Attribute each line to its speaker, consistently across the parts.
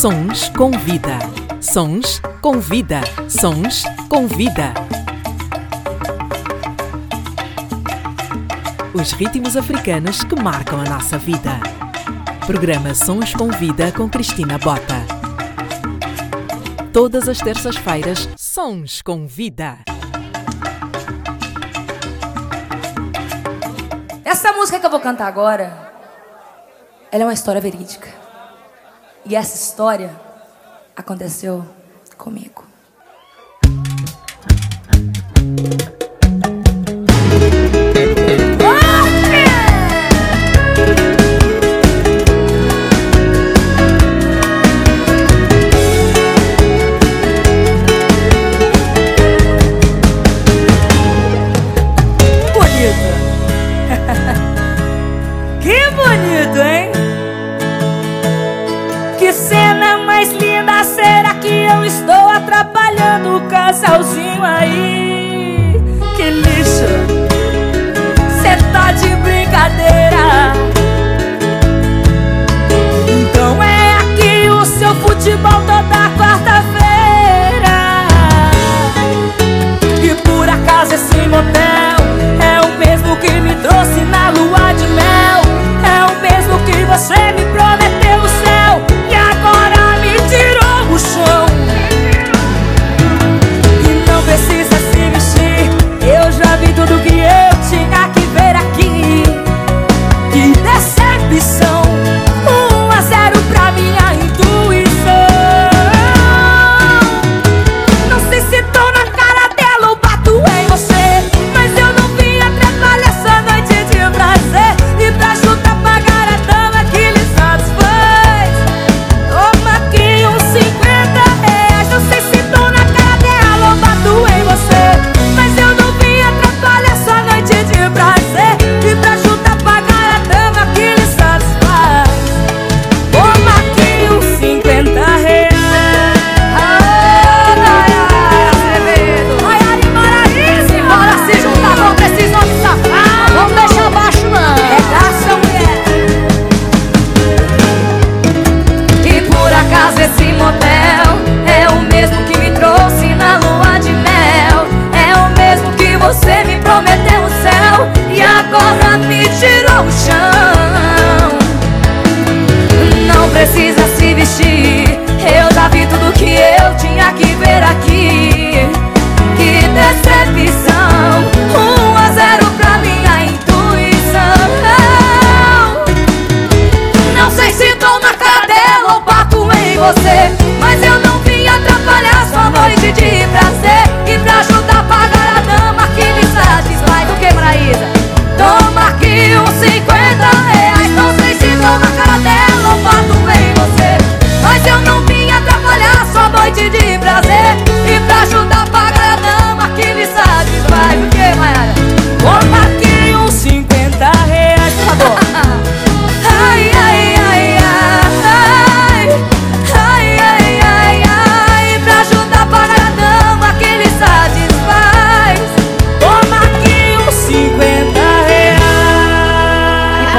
Speaker 1: Sons com vida. Sons com vida. Sons com vida. Os ritmos africanos que marcam a nossa vida. Programa Sons com Vida com Cristina Bota. Todas as terças-feiras, Sons com Vida.
Speaker 2: Essa música que eu vou cantar agora, ela é uma história verídica. E essa história aconteceu comigo.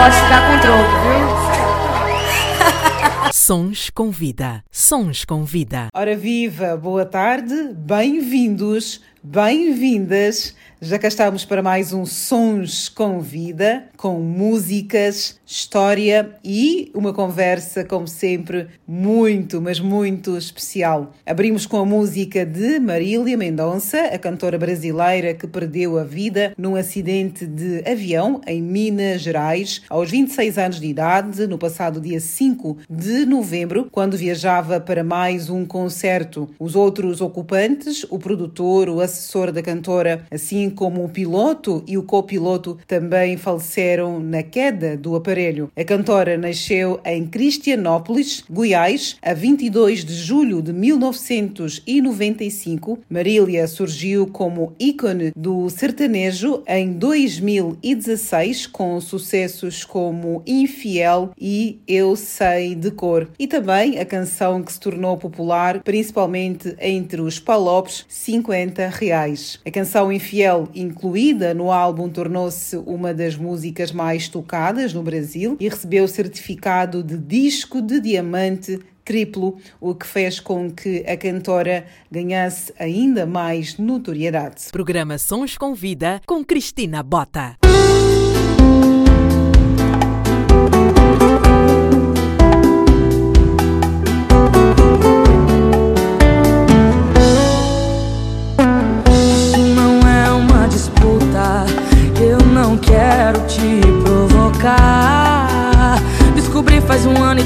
Speaker 2: E pode ficar com troco, viu?
Speaker 1: Sons com vida. Sons com vida.
Speaker 3: Ora viva, boa tarde, bem-vindos, bem-vindas. Já cá estamos para mais um Sons com Vida, com músicas, história e uma conversa, como sempre, muito, mas muito especial. Abrimos com a música de Marília Mendonça, a cantora brasileira que perdeu a vida num acidente de avião em Minas Gerais, aos 26 anos de idade, no passado dia 5 de novembro, quando viajava para mais um concerto. Os outros ocupantes, o produtor, o assessor da cantora, assim como o piloto e o copiloto, também faleceram na queda do aparelho. A cantora nasceu em Cristianópolis, Goiás, a 22 de julho de 1995. Marília surgiu como ícone do sertanejo em 2016, com sucessos como Infiel e Eu Sei de Cor. E também a canção que se tornou popular, principalmente entre os palopes, 50 reais. A canção Infiel, incluída no álbum, tornou-se uma das músicas mais tocadas no Brasil e recebeu o certificado de disco de diamante triplo, o que fez com que a cantora ganhasse ainda mais notoriedade.
Speaker 1: Programa Sons com Vida com Cristina Bota.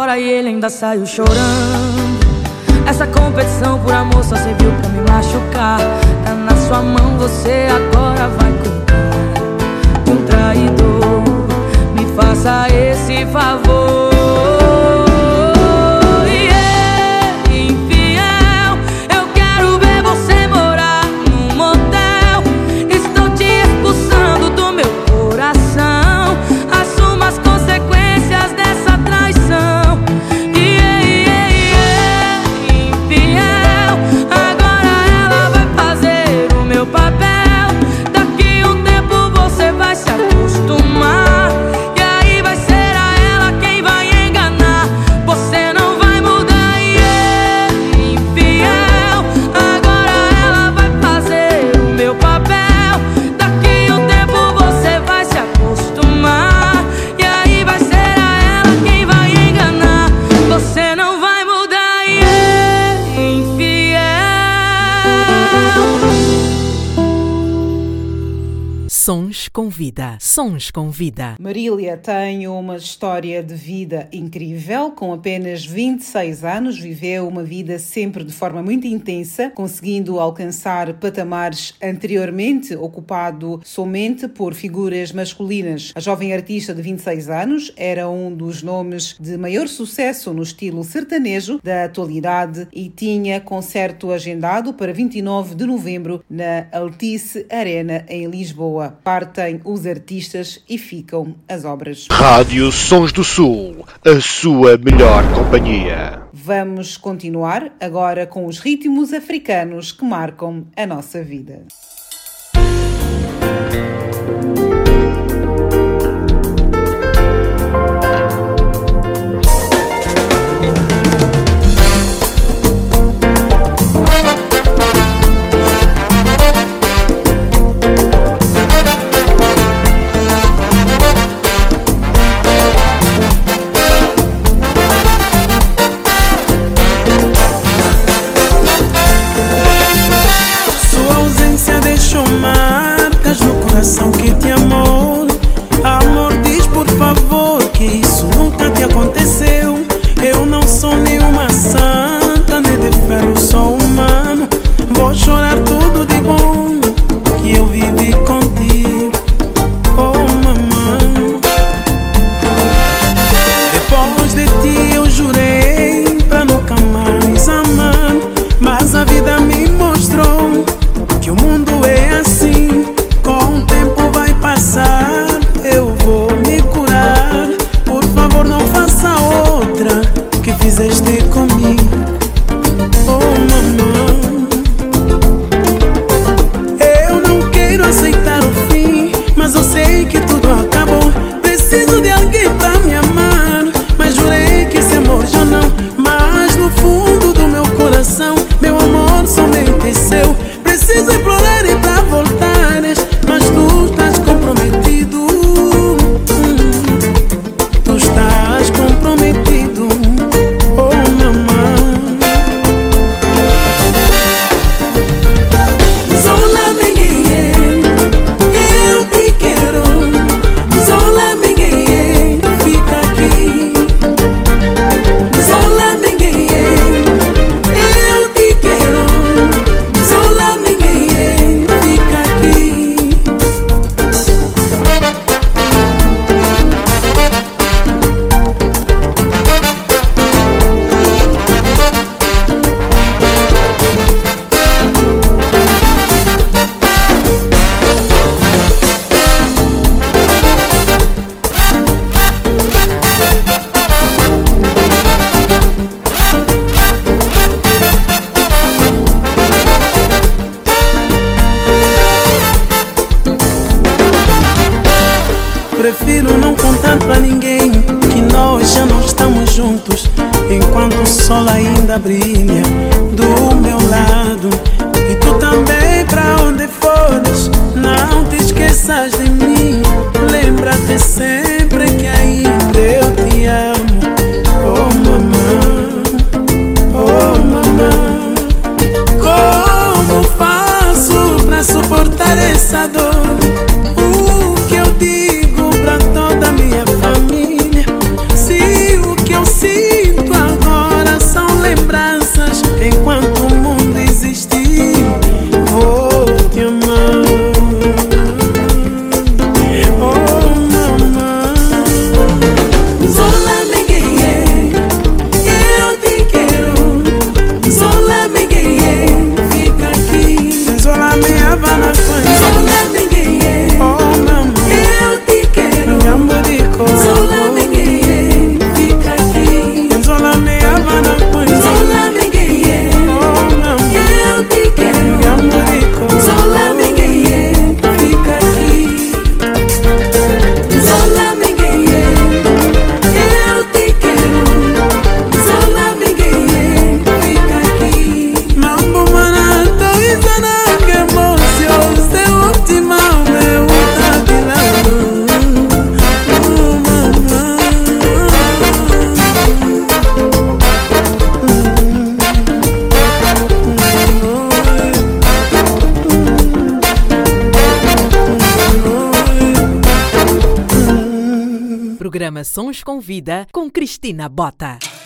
Speaker 4: fora e ele ainda saiu chorando. Essa competição por amor só serviu pra me machucar. Tá na sua mão, você agora
Speaker 1: Yes. Sons com vida.
Speaker 3: Marília tem uma história de vida incrível. Com apenas 26 anos, viveu uma vida sempre de forma muito intensa, conseguindo alcançar patamares anteriormente ocupado somente por figuras masculinas. A jovem artista de 26 anos era um dos nomes de maior sucesso no estilo sertanejo da atualidade e tinha concerto agendado para 29 de novembro na Altice Arena em Lisboa. Parte partem os artistas e ficam as obras.
Speaker 5: Rádio Sons do Sul, a sua melhor companhia.
Speaker 3: Vamos continuar agora com os ritmos africanos que marcam a nossa vida.
Speaker 6: Depois de ti
Speaker 7: Cristina Bota.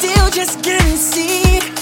Speaker 8: still just can't
Speaker 7: see.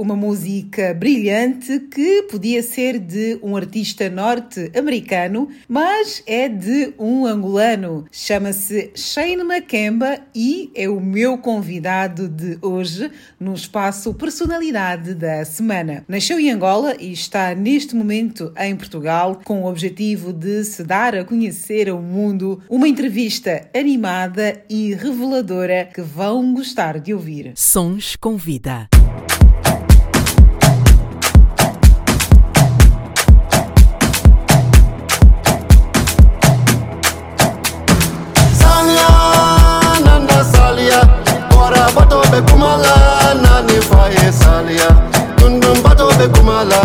Speaker 7: Uma música brilhante que podia ser de um artista norte-americano, mas é de um angolano. Chama-se Shane Makemba e é o meu convidado de hoje no espaço Personalidade da Semana. Nasceu em Angola e está neste momento em Portugal com o objetivo de se dar a conhecer ao mundo. Uma entrevista animada e reveladora que vão gostar de ouvir.
Speaker 1: Sons com vida.
Speaker 9: Somalia. Dun dun bato de Kumala.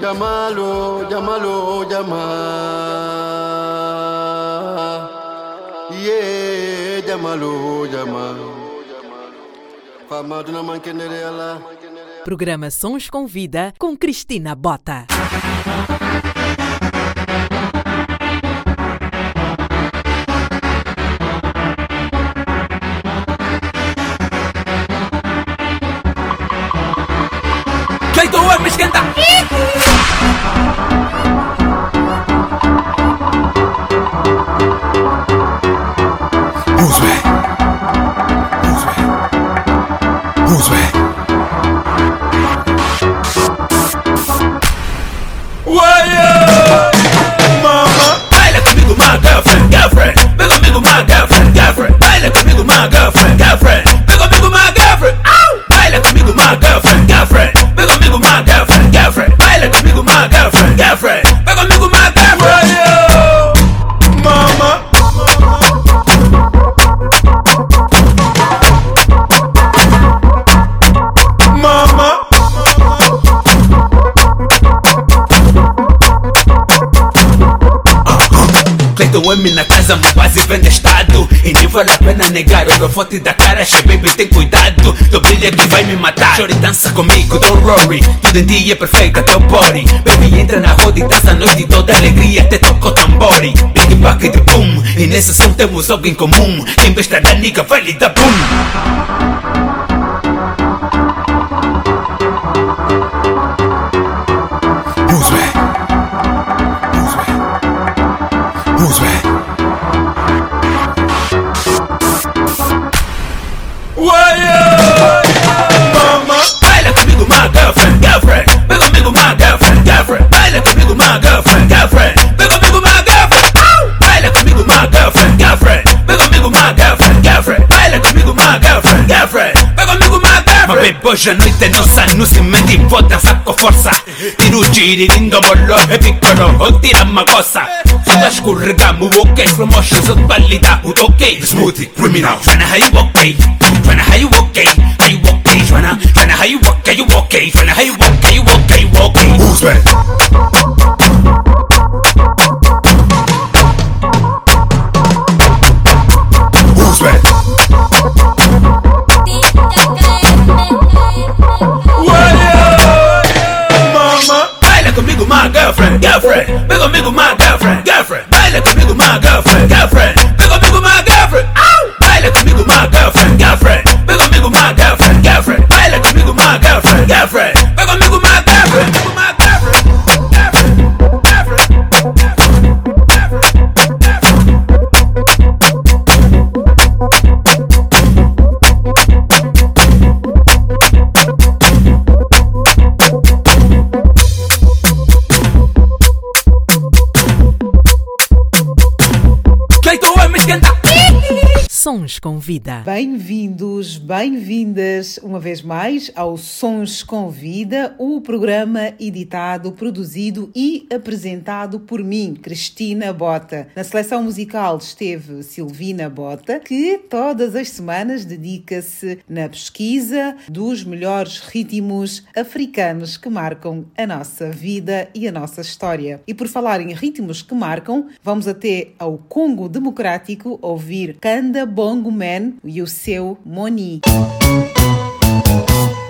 Speaker 9: Llámalo, llámalo, llámalo, llama. Yeah, llámalo, llama. Fama de una manquenere ala.
Speaker 1: Programa Sons com Vida com Cristina Bota.
Speaker 10: lua pra esquentar. M na casa, mas quase vende estado. E nem vale a pena negar, olha foto da cara Che baby, tem cuidado, teu brilho que vai me matar. Chore dança comigo, don't worry. Tudo em ti é perfeito, até o body. Baby, entra na roda e dança a noite toda alegria Até toca o tambori Big back de boom. E nesse som temos algo em comum. Quem besta da nigga vai lhe dar boom păjănuite n-o să nu si menti vota sacco forța Tinu giri din domolo e piccolo o tiramma cosa. Fuda scurgamu ok frumos sunt pallida ut ok. Smoothie criminal Fana hai ok Fana hai ok Hai ok Fana Fana hai ok you ok Fana hai ok you ok ok
Speaker 11: Who's
Speaker 10: that? girlfriend, girlfriend, make a make a
Speaker 1: man. Com Vida.
Speaker 3: Bem-vindos, bem-vindas uma vez mais ao Sons com Vida, o programa editado, produzido e apresentado por mim, Cristina Bota. Na seleção musical esteve Silvina Bota, que todas as semanas dedica-se na pesquisa dos melhores ritmos africanos que marcam a nossa vida e a nossa história. E por falar em ritmos que marcam, vamos até ao Congo Democrático ouvir Kanda Bongo Man e o seu Moni.
Speaker 7: 你。嗯
Speaker 12: 嗯嗯嗯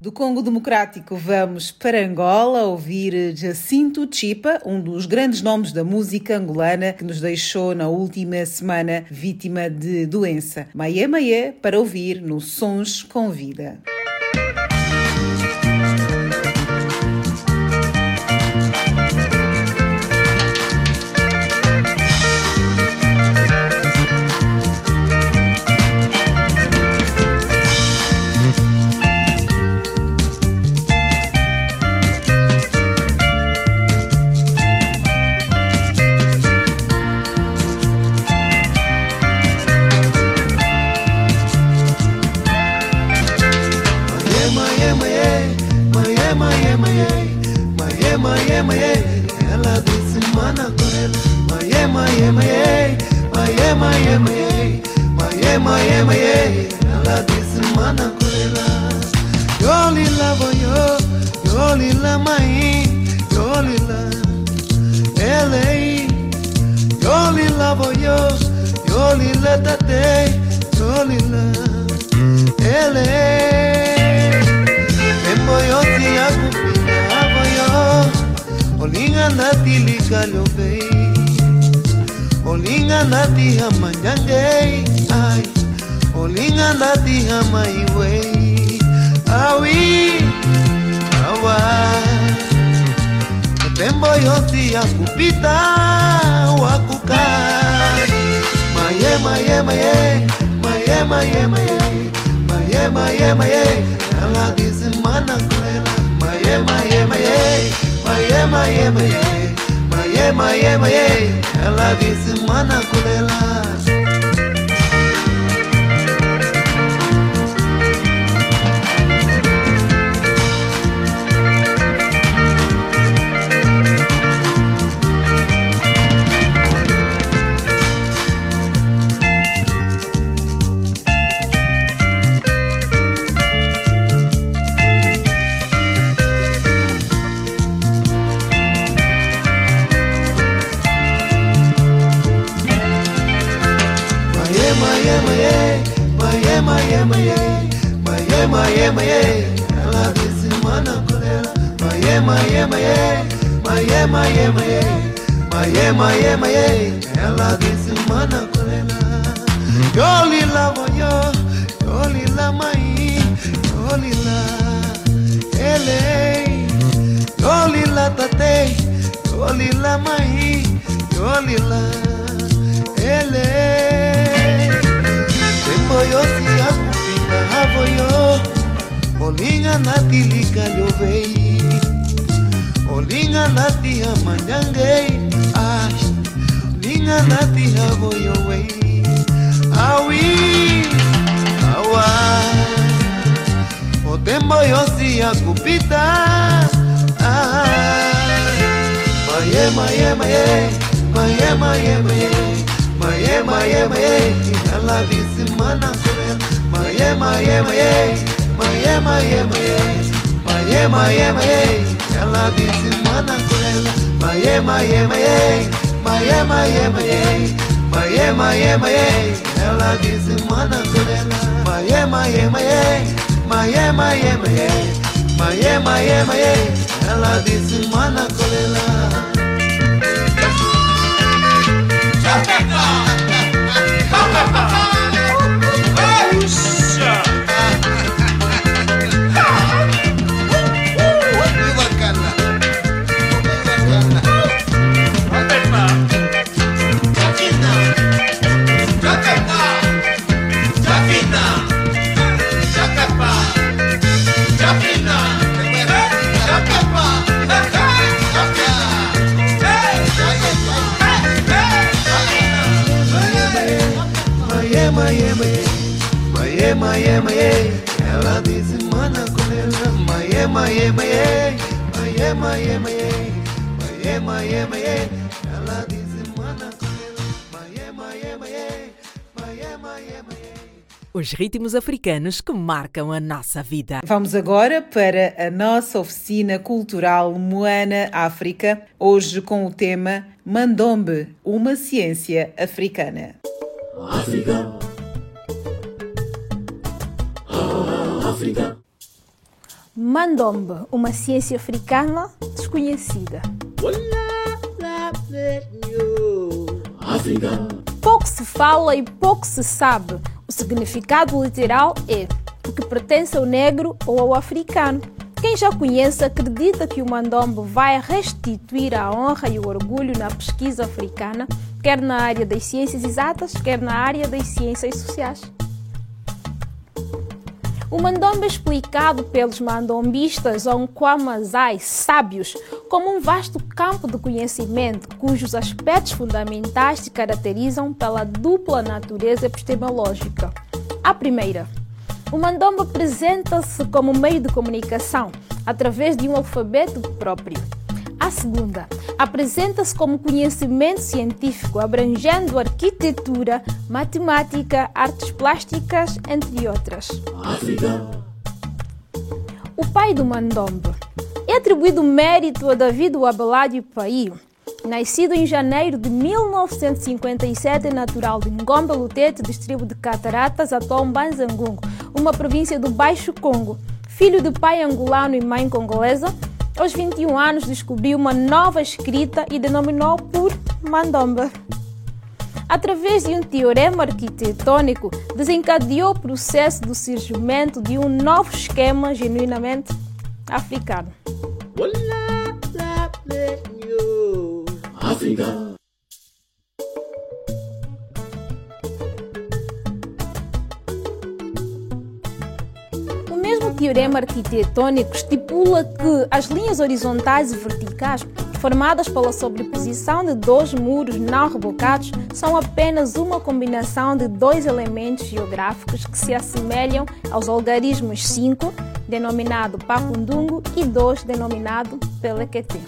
Speaker 13: Do Congo Democrático vamos para Angola ouvir Jacinto Chipa, um dos grandes nomes da música angolana que nos deixou na última semana vítima de doença. Maie Maie para ouvir no Sons com Vida. Maye maye maye Ela disse mana kolela Yoli la voyo Yoli la mai Yoli la Ele Yoli la tate Yoli la mai Yoli la Ele. Tembo yo si akupinga havo yo Olinga nati lika lovei Olinga natia manyange ash Olinga natia boyo we Awi awa. Otembo yosi akupita Maye maye maye. Maye maye maye. Maye maye maye. Inala disimana sobel Maye maye maye. Maye maye maye. Maye maye maye. Ela disse mana kurela Maye maye maye. Maye maye maye. Maye maye maye. Ela disse mana kurela Maye maye maye. Maye maye maye. Maye maye maye. Ela disse mana kurela Maye, ela disse mana ela disse mana.
Speaker 12: Os ritmos africanos que marcam a nossa vida.
Speaker 14: Vamos agora para a nossa oficina cultural Moana África, hoje com o tema Mandombe, uma ciência africana.
Speaker 15: Mandombe, uma ciência africana desconhecida. Pouco se fala e pouco se sabe. O significado literal é o que pertence ao negro ou ao africano. Quem já conhece acredita que o mandombe vai restituir a honra e o orgulho na pesquisa africana, quer na área das ciências exatas, quer na área das ciências sociais. O mandombe é explicado pelos mandombistas ou kwamazais sábios como um vasto campo de conhecimento cujos aspectos fundamentais se caracterizam pela dupla natureza epistemológica. A primeira, o mandombe apresenta-se como meio de comunicação através de um alfabeto próprio. A segunda, apresenta-se como conhecimento científico abrangendo arquitetura, matemática, artes plásticas, entre outras. O pai do mandombe é atribuído mérito a David Abelade Paio, nascido em janeiro de 1957, natural de Ngombe Lutete, distrito de Cataratas, atual Mbanzangungo, uma província do Baixo Congo. Filho de pai angolano e mãe congolesa, aos 21 anos descobriu uma nova escrita e denominou por Mandomba. através de um teorema arquitetônico, desencadeou o processo do surgimento de um novo esquema genuinamente africano.
Speaker 16: África.
Speaker 15: Teorema arquitetônico estipula que as linhas horizontais e verticais, formadas pela sobreposição de dois muros não rebocados, são apenas uma combinação de dois elementos geográficos que se assemelham aos algarismos 5, denominado Pacundungo, e 2, denominado Pelequete.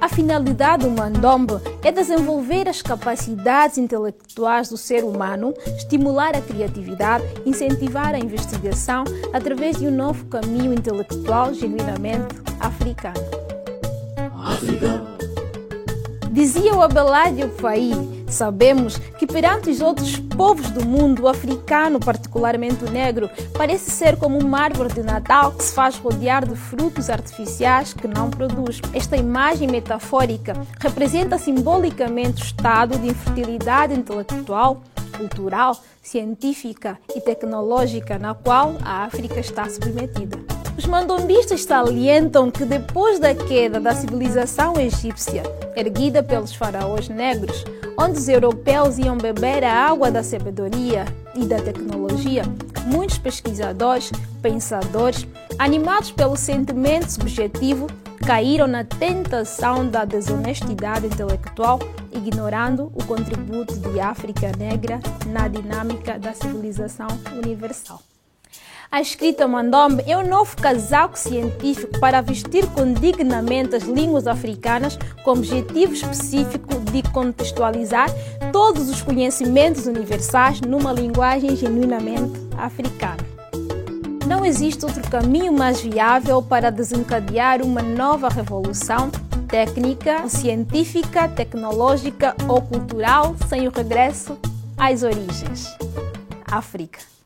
Speaker 15: A finalidade do mandombe é desenvolver as capacidades intelectuais do ser humano, estimular a criatividade, incentivar a investigação através de um novo caminho intelectual genuinamente africano.
Speaker 16: África.
Speaker 15: Dizia o Abelardo Faí, sabemos que perante os outros povos do mundo, o africano, particularmente o negro, parece ser como uma árvore de Natal que se faz rodear de frutos artificiais que não produz. Esta imagem metafórica representa simbolicamente o estado de infertilidade intelectual, cultural, científica e tecnológica na qual a África está submetida. Os mandombistas salientam que depois da queda da civilização egípcia, erguida pelos faraós negros, onde os europeus iam beber a água da sabedoria e da tecnologia, muitos pesquisadores, pensadores, animados pelo sentimento subjetivo, caíram na tentação da desonestidade intelectual, ignorando o contributo de África negra na dinâmica da civilização universal. A escrita Mandombe é um novo casaco científico para vestir com dignamente as línguas africanas com objetivo específico de contextualizar todos os conhecimentos universais numa linguagem genuinamente africana. Não existe outro caminho mais viável para desencadear uma nova revolução técnica, científica, tecnológica ou cultural sem o regresso às origens. África.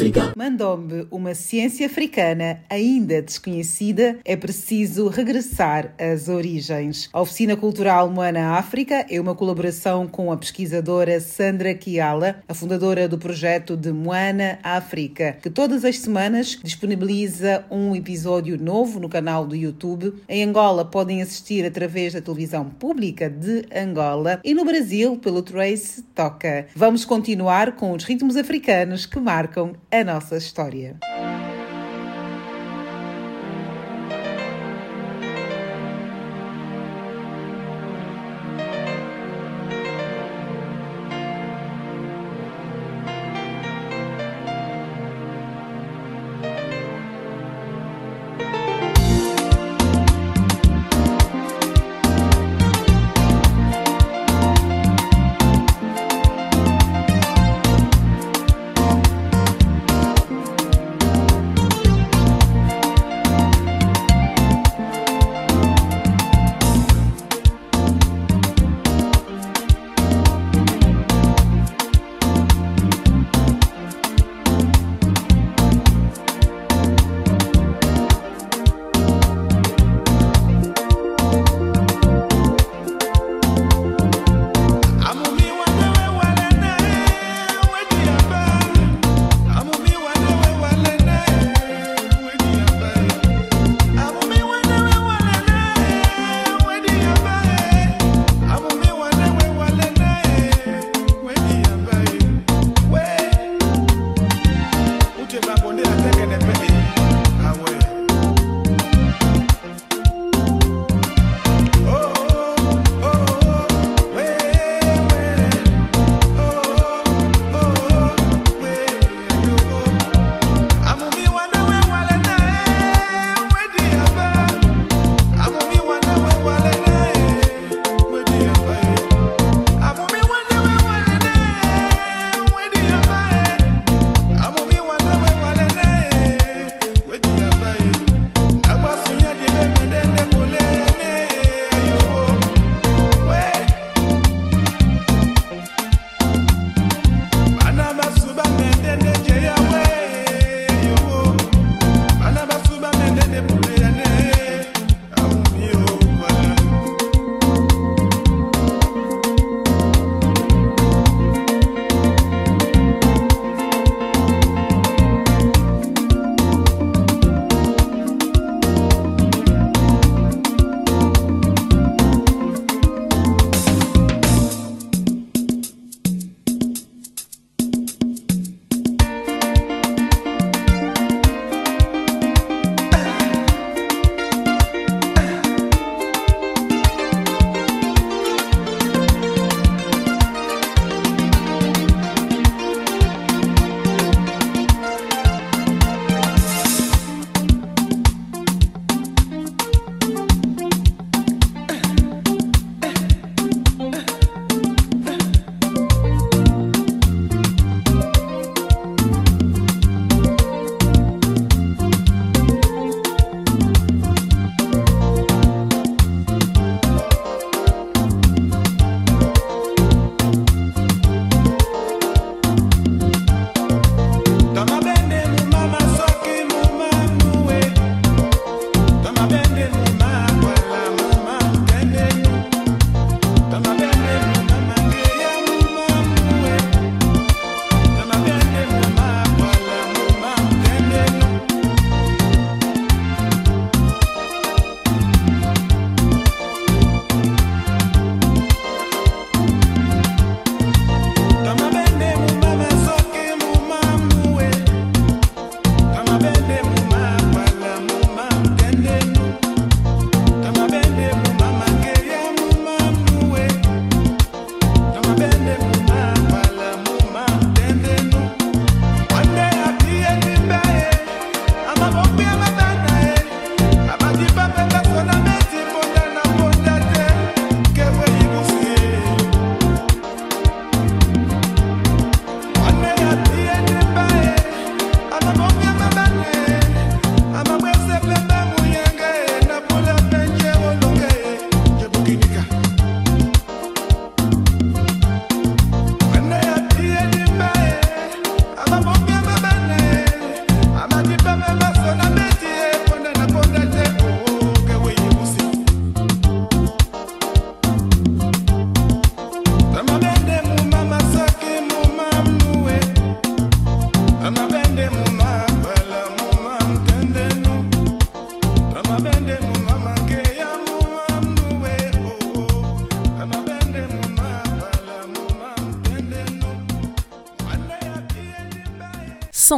Speaker 16: África.
Speaker 3: Mandombe, uma ciência africana ainda desconhecida, é preciso regressar às origens. A Oficina Cultural Moana África é uma colaboração com a pesquisadora Sandra Kiala, a fundadora do projeto de Moana África, que todas as semanas disponibiliza um episódio novo no canal do YouTube. Em Angola podem assistir através da televisão pública de Angola e no Brasil pelo Trace Toca. Vamos continuar com os ritmos africanos que marcam a nossa história.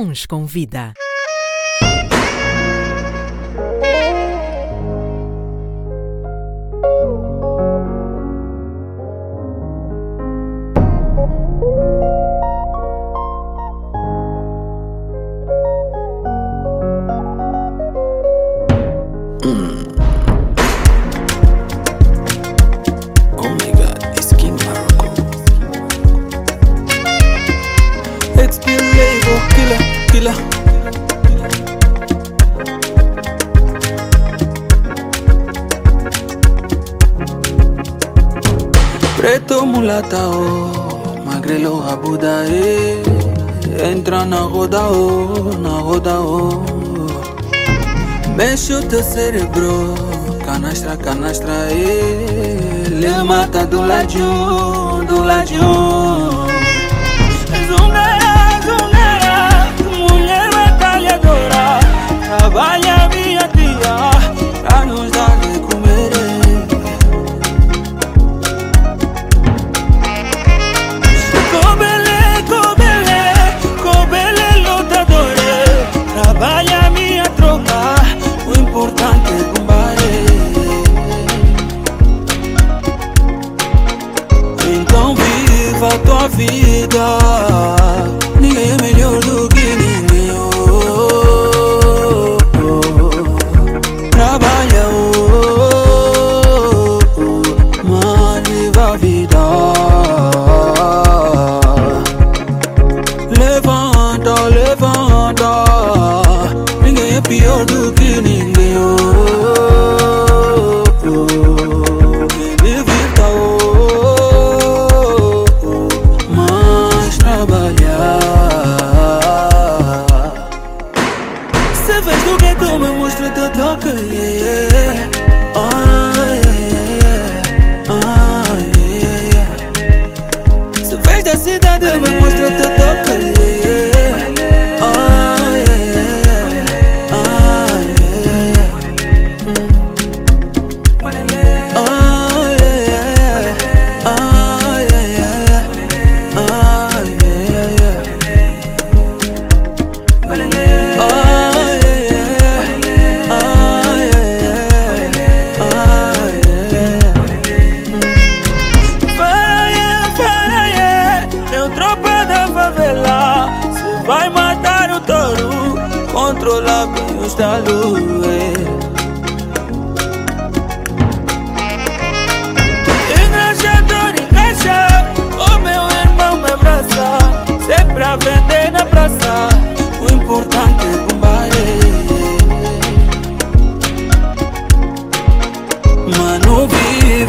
Speaker 12: Mãos com Vida.
Speaker 17: cerebro Canastra, canastra, ele mata do ladinho, do ladinho.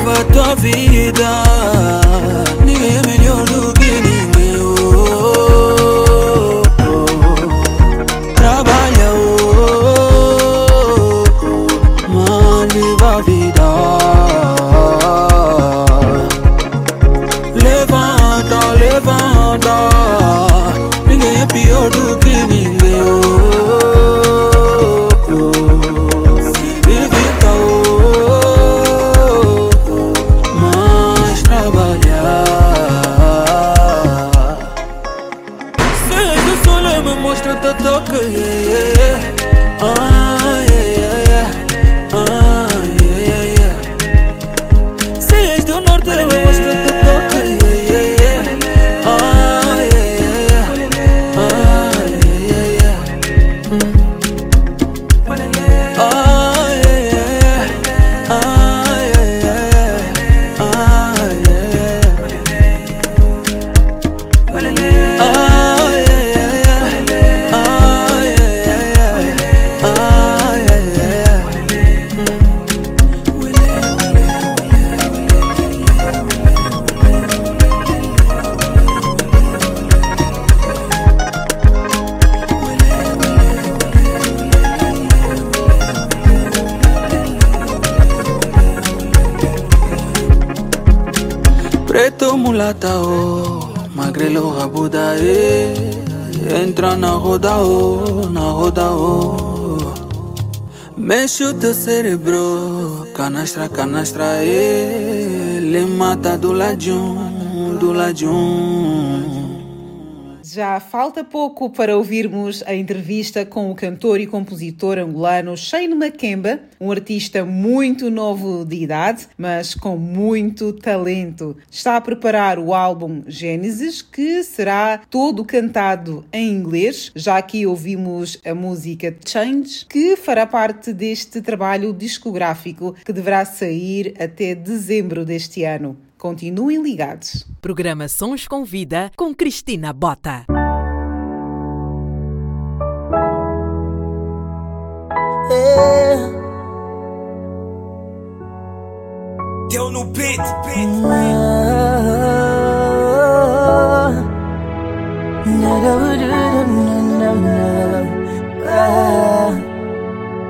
Speaker 17: leva tua vida. mostra ele, mata do ladinho, do ladinho
Speaker 14: falta pouco para ouvirmos a entrevista com o cantor e compositor angolano Shane Makemba, um artista muito novo de idade, mas com muito talento. Está a preparar o álbum Gênesis, que será todo cantado em inglês. Já aqui ouvimos a música Change, que fará parte deste trabalho discográfico que deverá sair até dezembro deste ano. Continuem ligados.
Speaker 12: Programa Sons com Vida com Cristina Bota.
Speaker 17: Deu no beat.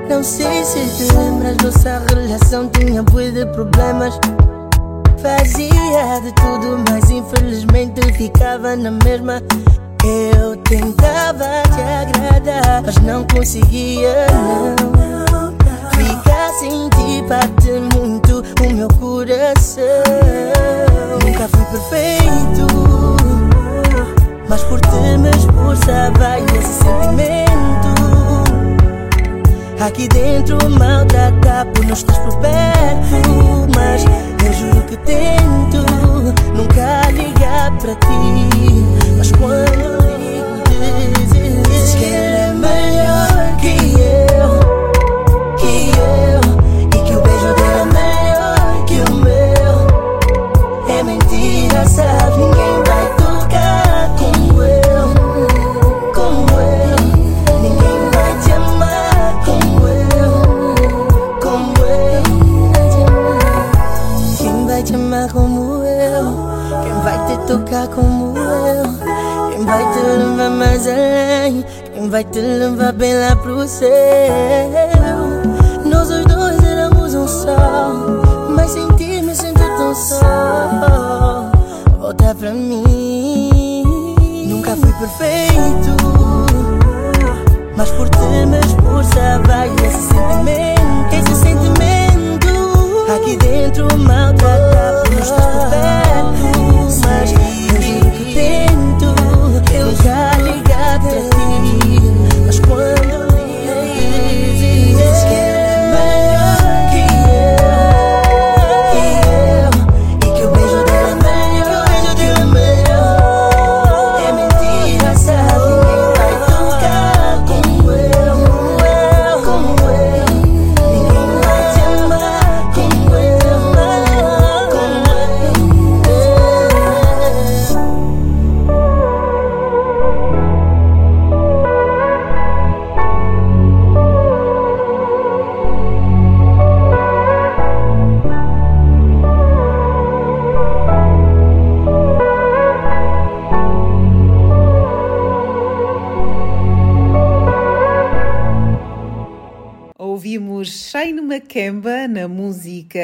Speaker 7: Não sei se te lembras, nossa relação tinha bué de problemas. Fazia de tudo, mas infelizmente ficava na mesma. Eu tentava te agradar, mas não conseguia, não. Ficar sem ti bate muito o meu coração. Nunca fui perfeito, mas por ti me esforçava esse sentimento. Aqui dentro maltrata por não estás por perto Mas eu juro que tento nunca ligar para ti. Mas quando ligo dizes, vai te levar bem lá pro céu. Nós os dois éramos um só Mas sem ti me sinto tão só. Volta pra mim. Nunca fui perfeito mas por ti me esforçava e esse sentimento, esse sentimento. Aqui dentro maltrata por estar perto Mas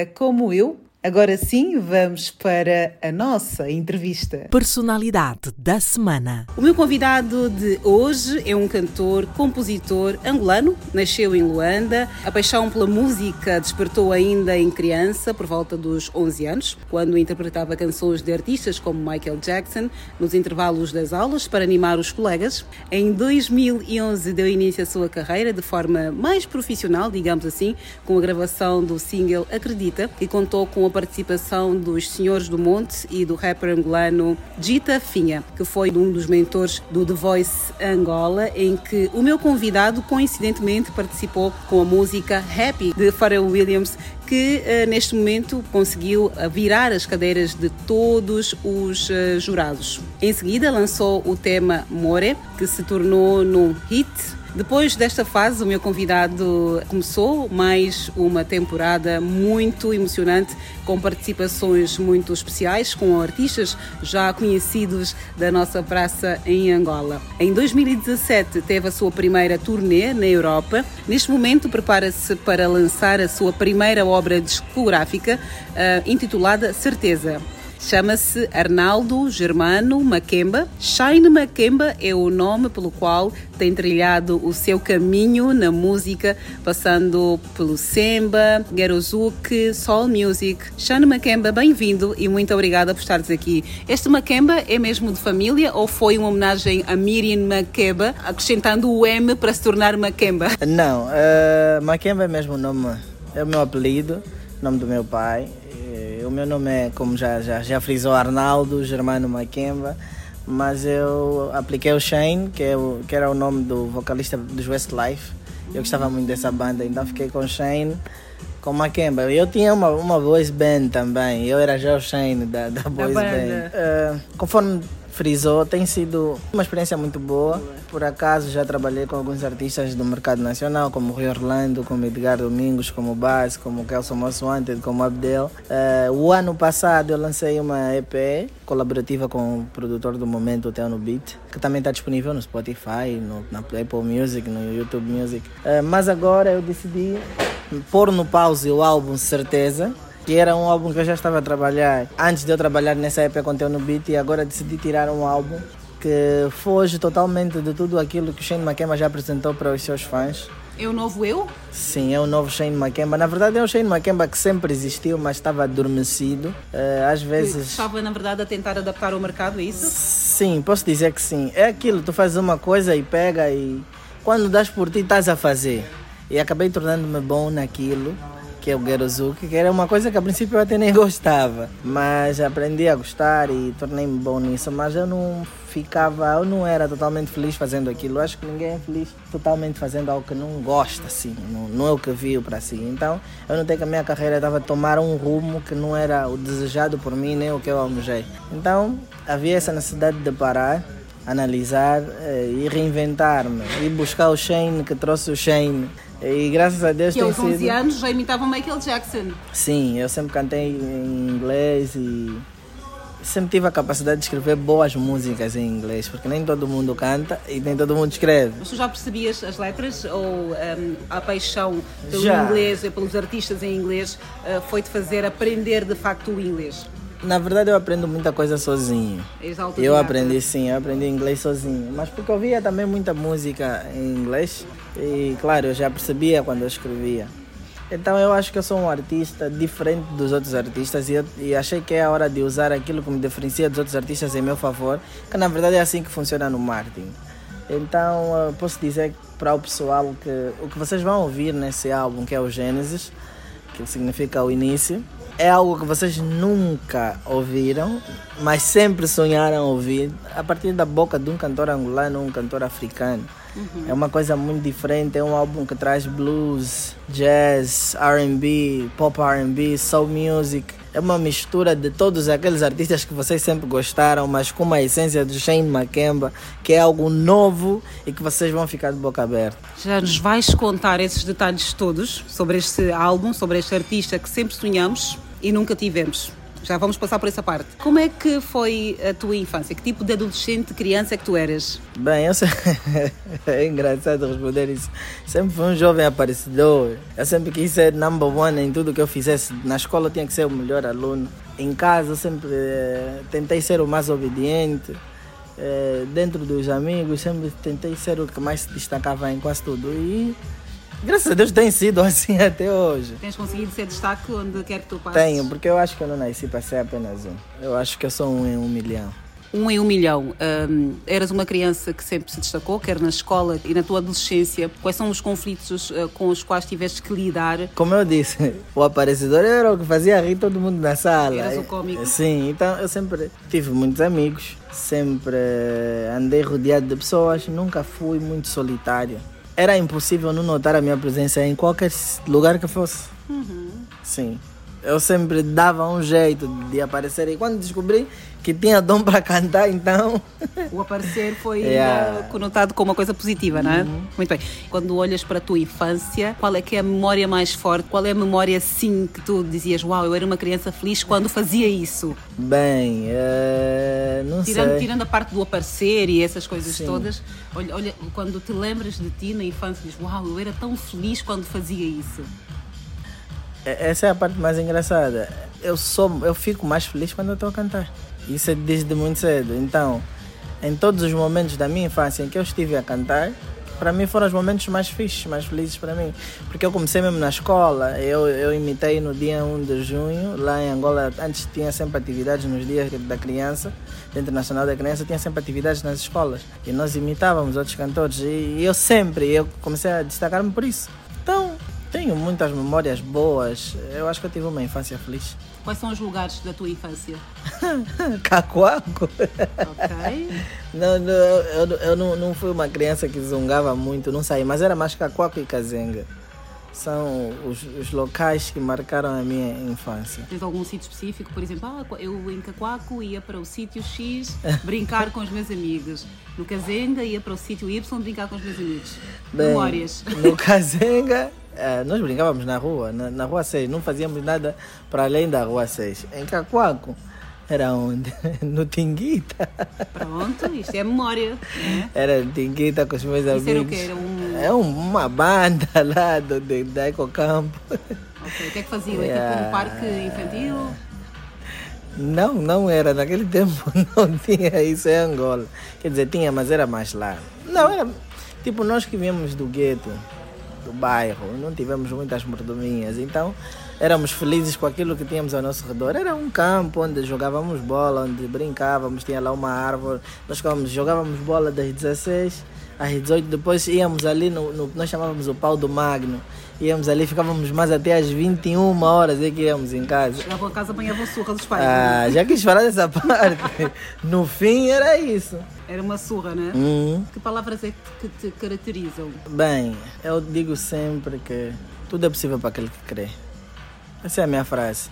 Speaker 14: Como Eu. Agora sim, vamos para a nossa entrevista.
Speaker 12: Personalidade da semana.
Speaker 14: O meu convidado de hoje é um cantor, compositor angolano, nasceu em Luanda. A paixão pela música despertou ainda em criança, por volta dos 11 anos, quando interpretava canções de artistas como Michael Jackson nos intervalos das aulas para animar os colegas. Em 2011 deu início à sua carreira de forma mais profissional, digamos assim, com a gravação do single Acredita, que contou com a participação dos Senhores do Monte e do rapper angolano Gita Finha, que foi um dos mentores do The Voice Angola, em que o meu convidado coincidentemente participou com a música Happy de Pharrell Williams, que eh, neste momento conseguiu eh, virar as cadeiras de todos os eh, jurados. Em seguida lançou o tema More, que se tornou num hit depois desta fase, o meu convidado começou mais uma temporada muito emocionante, com participações muito especiais com artistas já conhecidos da nossa praça em Angola. Em 2017 teve a sua primeira turnê na Europa. Neste momento prepara-se para lançar a sua primeira obra discográfica, uh, intitulada Certeza. Chama-se Arnaldo Germano Maquemba. Shine Maquemba é o nome pelo qual tem trilhado o seu caminho na música, passando pelo Semba, Gerozuke, Soul Music. Shine Maquemba, bem-vindo e muito obrigada por estares aqui. Este Maquemba é mesmo de família ou foi uma homenagem a Miriam Maquemba, acrescentando o M para se tornar Maquemba?
Speaker 18: Não, uh, Maquemba é mesmo o nome, é o meu apelido, nome do meu pai. Eh, O meu nome é, como já, já, já frisou, Arnaldo Germano Maquemba, mas eu apliquei o Shane, que, é o, que era o nome do vocalista dos Westlife. Eu gostava muito dessa banda, então fiquei com o Shane, com Maquemba. Eu tinha uma, uma voice band também, eu era já o Shane da, da voice
Speaker 14: banda.
Speaker 18: band. Eh, conforme frisou, tem sido uma experiência muito boa. Por acaso já trabalhei com alguns artistas do mercado nacional, como Rui Orlando, como Edgar Domingos, como Baz, como Kelson Most Wanted, como Abdel. Eh, o ano passado eu lancei uma EP colaborativa com o produtor do momento, o Theo no Beat, que também está disponível no Spotify, no, na Apple Music, no YouTube Music. Eh, mas agora eu decidi pôr no pause o álbum Certeza, que era um álbum que eu já estava a trabalhar antes de eu trabalhar nessa EP com Teu no Beat e agora decidi tirar um álbum que foge totalmente de tudo aquilo que o Shane Makema já apresentou para os seus fãs.
Speaker 14: É o novo eu?
Speaker 18: Sim, é o novo Shane Makemba. Na verdade é um Shane Makemba que sempre existiu, mas estava adormecido. Eh, às
Speaker 14: Que
Speaker 18: vezes...
Speaker 14: estava, na verdade, a tentar adaptar ao mercado, é isso?
Speaker 18: Sim, posso dizer que sim. É aquilo, tu fazes uma coisa e pega e quando das por ti estás a fazer. E acabei tornando-me bom naquilo, que é o Gerozuki, que era uma coisa que a princípio eu até nem gostava. Mas aprendi a gostar e tornei-me bom nisso. Mas eu não ficava, eu não era totalmente feliz fazendo aquilo. Eu acho que ninguém é feliz totalmente fazendo algo que não gosta, assim. Não, não é o que viu para si. Então eu notei que a minha carreira estava a tomar um rumo que não era o desejado por mim, nem o que eu almejei. Então havia essa necessidade de parar analisar eh, e reinventar-me e buscar o Shane que trouxe o Shane e graças a Deus
Speaker 14: Que
Speaker 18: tem
Speaker 14: aos 11
Speaker 18: sido
Speaker 14: anos já imitava Michael Jackson.
Speaker 18: sim eu sempre cantei em inglês e sempre tive a capacidade de escrever boas músicas em inglês porque nem todo mundo canta e nem todo mundo escreve
Speaker 14: Mas tu já percebias as letras ou ehm, a paixão pelo
Speaker 18: Já.
Speaker 14: inglês e pelos artistas em inglês eh, foi-te fazer aprender de facto o inglês?
Speaker 18: na verdade eu aprendo muita coisa sozinho
Speaker 14: És
Speaker 18: Eu aprendi sim, eu aprendi inglês sozinho, mas porque eu via também muita música em inglês e claro, eu já percebia quando eu escrevia. Então eu acho que eu sou um artista diferente dos outros artistas e, eu, e achei que é a hora de usar aquilo que me diferencia dos outros artistas em meu favor, que na verdade é assim que funciona no marketing. Então posso dizer para o pessoal que o que vocês vão ouvir nesse álbum, que é o Gênesis, que significa o início, é algo que vocês nunca ouviram, mas sempre sonharam ouvir a partir da boca de um cantor angolano ou um cantor africano. É uma coisa muito diferente, é um álbum que traz blues, jazz, R&B, pop R&B, soul music. É uma mistura de todos aqueles artistas que vocês sempre gostaram, mas com uma essência do Shane Makemba, que é algo novo e que vocês vão ficar de boca aberta.
Speaker 14: Já nos vais contar esses detalhes todos sobre este álbum, sobre este artista que sempre sonhamos e nunca tivemos. Já vamos passar por essa parte. Como é que foi a tua infância? Que tipo de adolescente, criança é que tu eras?
Speaker 18: Bem, eu se- é engraçado responder isso. Sempre fui um jovem aparecedor. Eu sempre quis ser number one em tudo que eu fizesse. Na escola eu tinha que ser o melhor aluno. Em casa eu sempre eh, tentei ser o mais obediente. Eh, dentro dos amigos sempre tentei ser o que mais se destacava em quase tudo. E graças a Deus tem sido assim até hoje.
Speaker 14: Tens conseguido ser destaque onde quer que tu passes?
Speaker 18: Tenho, porque eu acho que eu não nasci para ser apenas um. Eu acho que eu sou um em um milhão.
Speaker 14: Um em um milhão. Hum, eras uma criança que sempre se destacou, quer na escola e na tua adolescência. Quais são os conflitos eh, com os quais tiveste que lidar?
Speaker 18: Como eu disse, o aparecedor era o que fazia rir todo mundo na sala.
Speaker 14: Eras o cómico.
Speaker 18: Sim, então eu sempre tive muitos amigos, sempre andei rodeado de pessoas, nunca fui muito solitário. Era impossível não notar a minha presença em qualquer lugar que fosse. Sim. Eu sempre dava um jeito de aparecer e quando descobri que tinha dom para cantar, então.
Speaker 14: O aparecer foi
Speaker 18: Yeah.
Speaker 14: eh, conotado como uma coisa positiva, não é? Muito bem. Quando olhas para a tua infância, qual é que é a memória mais forte? Qual é a memória, sim, que tu dizias, uau, eu era uma criança feliz quando fazia isso?
Speaker 18: Bem, eh, não
Speaker 14: Tirando,
Speaker 18: sei.
Speaker 14: tirando a parte do aparecer e essas coisas
Speaker 18: Sim.
Speaker 14: todas, olha, olha, quando te lembras de ti na infância, dizes, uau, eu era tão feliz quando fazia isso.
Speaker 18: Essa é a parte mais engraçada. Eu sou, eu fico mais feliz quando eu estou a cantar. Isso é desde muito cedo. Então, em todos os momentos da minha infância em que eu estive a cantar, para mim foram os momentos mais fixes, mais felizes para mim. Porque eu comecei mesmo na escola, eu, eu imitei no dia 1 de junho, lá em Angola, antes tinha sempre atividades nos dias da criança, Dia Internacional da Criança, tinha sempre atividades nas escolas. E nós imitávamos outros cantores. E eu sempre, eu comecei a destacar-me por isso. Então, tenho muitas memórias boas. Eu acho que eu tive uma infância feliz.
Speaker 14: Quais são os lugares da tua infância?
Speaker 18: Cacoaco.
Speaker 14: Ok.
Speaker 18: Não, não, eu, eu- não, não fui uma criança que zungava muito, não saí, mas era mais Cacoaco e Cazenga. São os, os locais que marcaram a minha infância.
Speaker 14: Tens algum sítio específico? Por exemplo, ah, eu em Cacoaco ia para o sítio X brincar com os meus amigos. No Cazenga ia para o sítio Y brincar com os meus amigos.
Speaker 18: Bem,
Speaker 14: Memórias.
Speaker 18: No Cazenga, eh, nós brincávamos na rua, na, na rua 6, não fazíamos nada para além da rua 6. Em Cacoaco, era onde? No Tinguita.
Speaker 14: Pronto, isto é memória. né?
Speaker 18: Era no Tinguita com os meus
Speaker 14: Isso
Speaker 18: amigos.
Speaker 14: era o quê? Era um.
Speaker 18: É um- uma banda lá do, de, da Ecocampo.
Speaker 14: Ok, O que é que faziam? É tipo
Speaker 18: Yeah.
Speaker 14: um parque infantil?
Speaker 18: Não, não era. Naquele tempo não tinha isso em Angola. Quer dizer, tinha, mas era mais lá. Não, era tipo nós que viemos do gueto, do bairro, não tivemos muitas mordomias. Então éramos felizes com aquilo que tínhamos ao nosso redor. Era um campo onde jogávamos bola, onde brincávamos, tinha lá uma árvore. Nós jogávamos bola das 16 às 18, depois íamos ali no, no nós chamávamos o pau do Magno. Íamos ali, ficávamos mais até às 21 horas é que íamos em casa.
Speaker 14: Chegavam a casa apanhavam surra dos pais.
Speaker 18: Ah,
Speaker 14: né?
Speaker 18: já quis falar dessa parte. No fim era isso.
Speaker 14: Era uma surra, né?
Speaker 18: Uhum.
Speaker 14: Que palavras é que te caracterizam?
Speaker 18: Bem, eu digo sempre que tudo é possível para aquele que crê. Essa é a minha frase.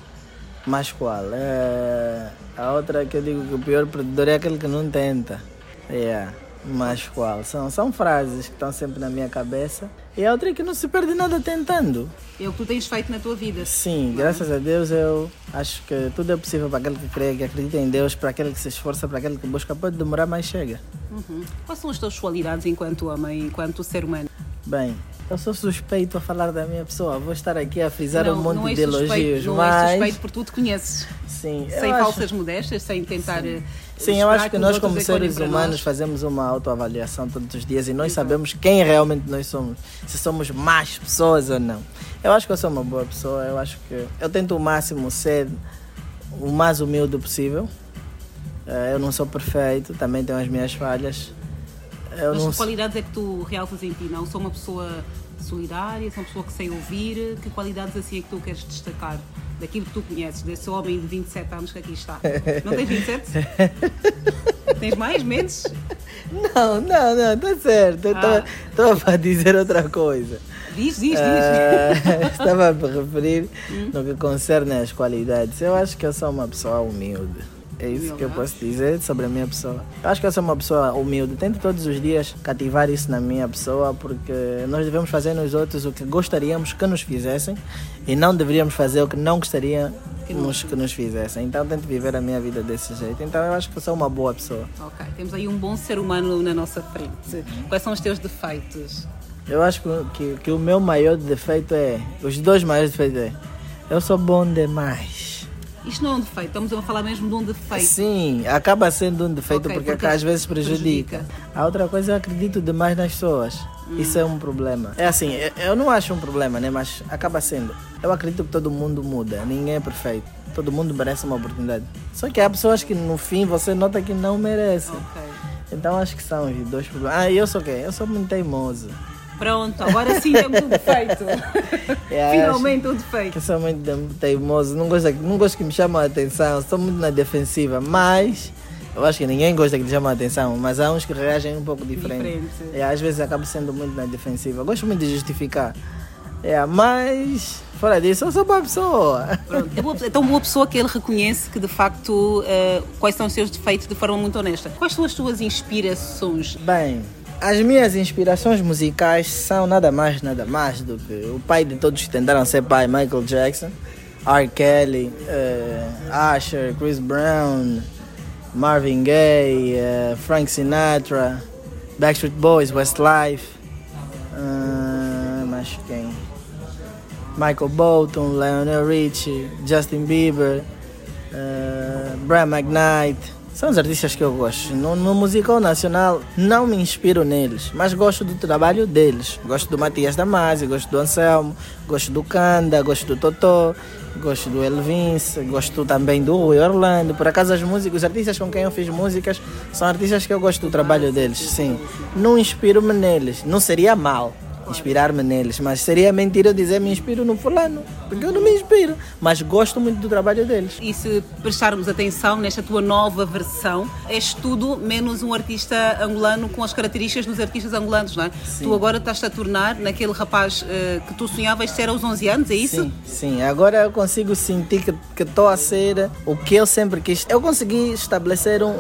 Speaker 18: Mas qual? É... A outra que eu digo que o pior perdedor é aquele que não tenta. Yeah. Mas qual? São, são frases que estão sempre na minha cabeça. E a outra é que não se perde nada tentando.
Speaker 14: É o que tu tens feito na tua vida.
Speaker 18: Sim, graças a Deus eu acho que tudo é possível para aquele que crê, que acredita em Deus, para aquele que se esforça, para aquele que busca. Pode demorar, mas chega.
Speaker 14: Uhum. Quais são as tuas qualidades enquanto homem, enquanto ser humano?
Speaker 18: Bem, eu sou suspeito a falar da minha pessoa. Vou estar aqui a frisar
Speaker 14: não,
Speaker 18: um monte
Speaker 14: não és
Speaker 18: de
Speaker 14: suspeito,
Speaker 18: elogios,
Speaker 14: não
Speaker 18: mas...
Speaker 14: és suspeito porque tu te conheces.
Speaker 18: Sim,
Speaker 14: sem
Speaker 18: acho-
Speaker 14: falsas modéstias, sem tentar. eh,
Speaker 18: Sim, eu acho que nós, como seres
Speaker 14: para
Speaker 18: humanos,
Speaker 14: nós.
Speaker 18: fazemos uma autoavaliação todos os dias e nós sabemos quem realmente nós somos. Se somos más pessoas ou não. Eu acho que eu sou uma boa pessoa. Eu acho que eu tento o máximo ser o mais humilde possível. Eh, Eu não sou perfeito, também tenho as minhas falhas. Eu
Speaker 14: Mas que qualidades é que tu realças em ti? Não sou uma pessoa solidária, sou uma pessoa que sei ouvir. Que qualidades assim é que tu queres destacar? Daquilo que tu conheces, desse homem de 27 anos que aqui está. Não tens 27? tens mais? Menos?
Speaker 18: Não, não, não, está certo. Eu
Speaker 14: Ah.
Speaker 18: Estava para dizer outra coisa.
Speaker 14: Diz, diz, diz.
Speaker 18: Ah, estava a me referir
Speaker 14: Hum.
Speaker 18: no que concerne às qualidades. Eu acho que eu sou uma pessoa humilde. É isso que eu posso dizer sobre a minha pessoa. Eu acho que eu sou uma pessoa humilde. Tento todos os dias cativar isso na minha pessoa, porque nós devemos fazer nos outros o que gostaríamos que nos fizessem e não deveríamos fazer o que não gostaríamos que nos fizessem. Então tento viver a minha vida desse jeito. Então eu acho que eu sou uma boa pessoa.
Speaker 14: Ok, temos aí um bom ser humano na nossa frente. Quais são os teus defeitos?
Speaker 18: Eu acho que, que, que o meu maior defeito é. Os dois maiores defeitos é. Eu sou bom demais.
Speaker 14: Isto não é um defeito, estamos a falar mesmo de um defeito.
Speaker 18: Sim, acaba sendo um defeito
Speaker 14: Ok,
Speaker 18: porque,
Speaker 14: porque
Speaker 18: às vezes prejudica. A outra coisa, eu acredito demais nas pessoas. Isso é um problema. É assim, eu- não acho um problema, né? Mas acaba sendo. Eu acredito que todo mundo muda, ninguém é perfeito. Todo mundo merece uma oportunidade. Só que há pessoas que no fim você nota que não merecem. Então acho que são os dois problemas. Ah, eu sou quem? Eu sou muito teimoso.
Speaker 14: Pronto, agora sim temos um defeito.
Speaker 18: É,
Speaker 14: Finalmente um defeito.
Speaker 18: Que sou muito te- teimoso, não gosto, não gosto que me chamem a atenção, estou muito na defensiva, mas eu acho que ninguém gosta que lhe chamem a atenção, mas há uns que reagem um pouco diferente.
Speaker 14: Diferente.
Speaker 18: É, às vezes acabo sendo muito na defensiva. Gosto muito de justificar. É, mas fora disso, eu sou boa pessoa.
Speaker 14: Pronto, é, boa, é tão boa pessoa que ele reconhece que de facto eh, quais são os seus defeitos de forma muito honesta. Quais são as tuas inspirações?
Speaker 18: Bem, as minhas inspirações musicais são nada mais, nada mais do que o pai de todos que tentaram ser pai, Michael Jackson, R. Kelly, eh, Usher, Chris Brown, Marvin Gaye, eh, Frank Sinatra, Backstreet Boys, Westlife, ah, mais quem? Michael Bolton, Lionel Richie, Justin Bieber, uh, McKnight. São os artistas que eu gosto. No, no musical nacional não me inspiro neles, mas gosto do trabalho deles. Gosto do Matias Damasio, gosto do Anselmo, gosto do Kanda, gosto do Totó, gosto do Elvins, gosto também do Rui Orlando. Por acaso as músicas, os artistas com quem eu fiz músicas são artistas que eu gosto do trabalho deles, sim. Não inspiro-me neles, não seria mal inspirar-me neles, mas seria mentira eu dizer me inspiro no fulano, porque eu não me inspiro, mas gosto muito do trabalho deles.
Speaker 14: E se prestarmos atenção nesta tua nova versão, és tudo menos um artista angolano com as características dos artistas angolanos, não é?
Speaker 18: Sim.
Speaker 14: Tu agora estás-te a tornar naquele rapaz eh, que tu sonhavas ser aos 11 anos, é isso?
Speaker 18: Sim, sim. Agora eu consigo sentir que estou a ser o que eu sempre quis. Eu consegui estabelecer um-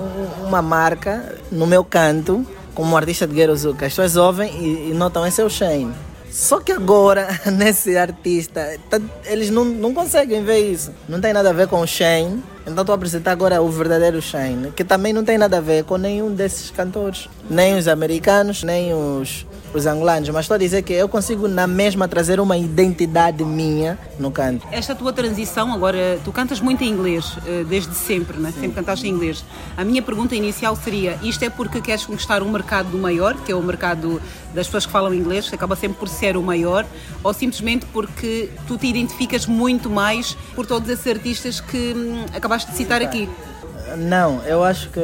Speaker 18: uma marca no meu canto como artista de Guerozuca. As pessoas ouvem e, e notam esse é o Shane. Só que agora, nesse artista, tá- eles não, não conseguem ver isso. Não tem nada a ver com o Shane. Então estou a apresentar agora o verdadeiro Shane, que também não tem nada a ver com nenhum desses cantores. Nem os americanos, nem os, os angolanos. Mas estou a dizer que eu consigo na mesma trazer uma identidade minha no canto.
Speaker 14: Esta tua transição, agora tu cantas muito em inglês, eh, desde sempre, né? sempre cantaste em inglês. A minha pergunta inicial seria: isto é porque queres conquistar um mercado maior, que é o mercado das pessoas que falam inglês, que acaba sempre por ser o maior, ou simplesmente porque tu te identificas muito mais por todos esses artistas que hum, acabaste de citar aqui?
Speaker 18: Não, eu acho que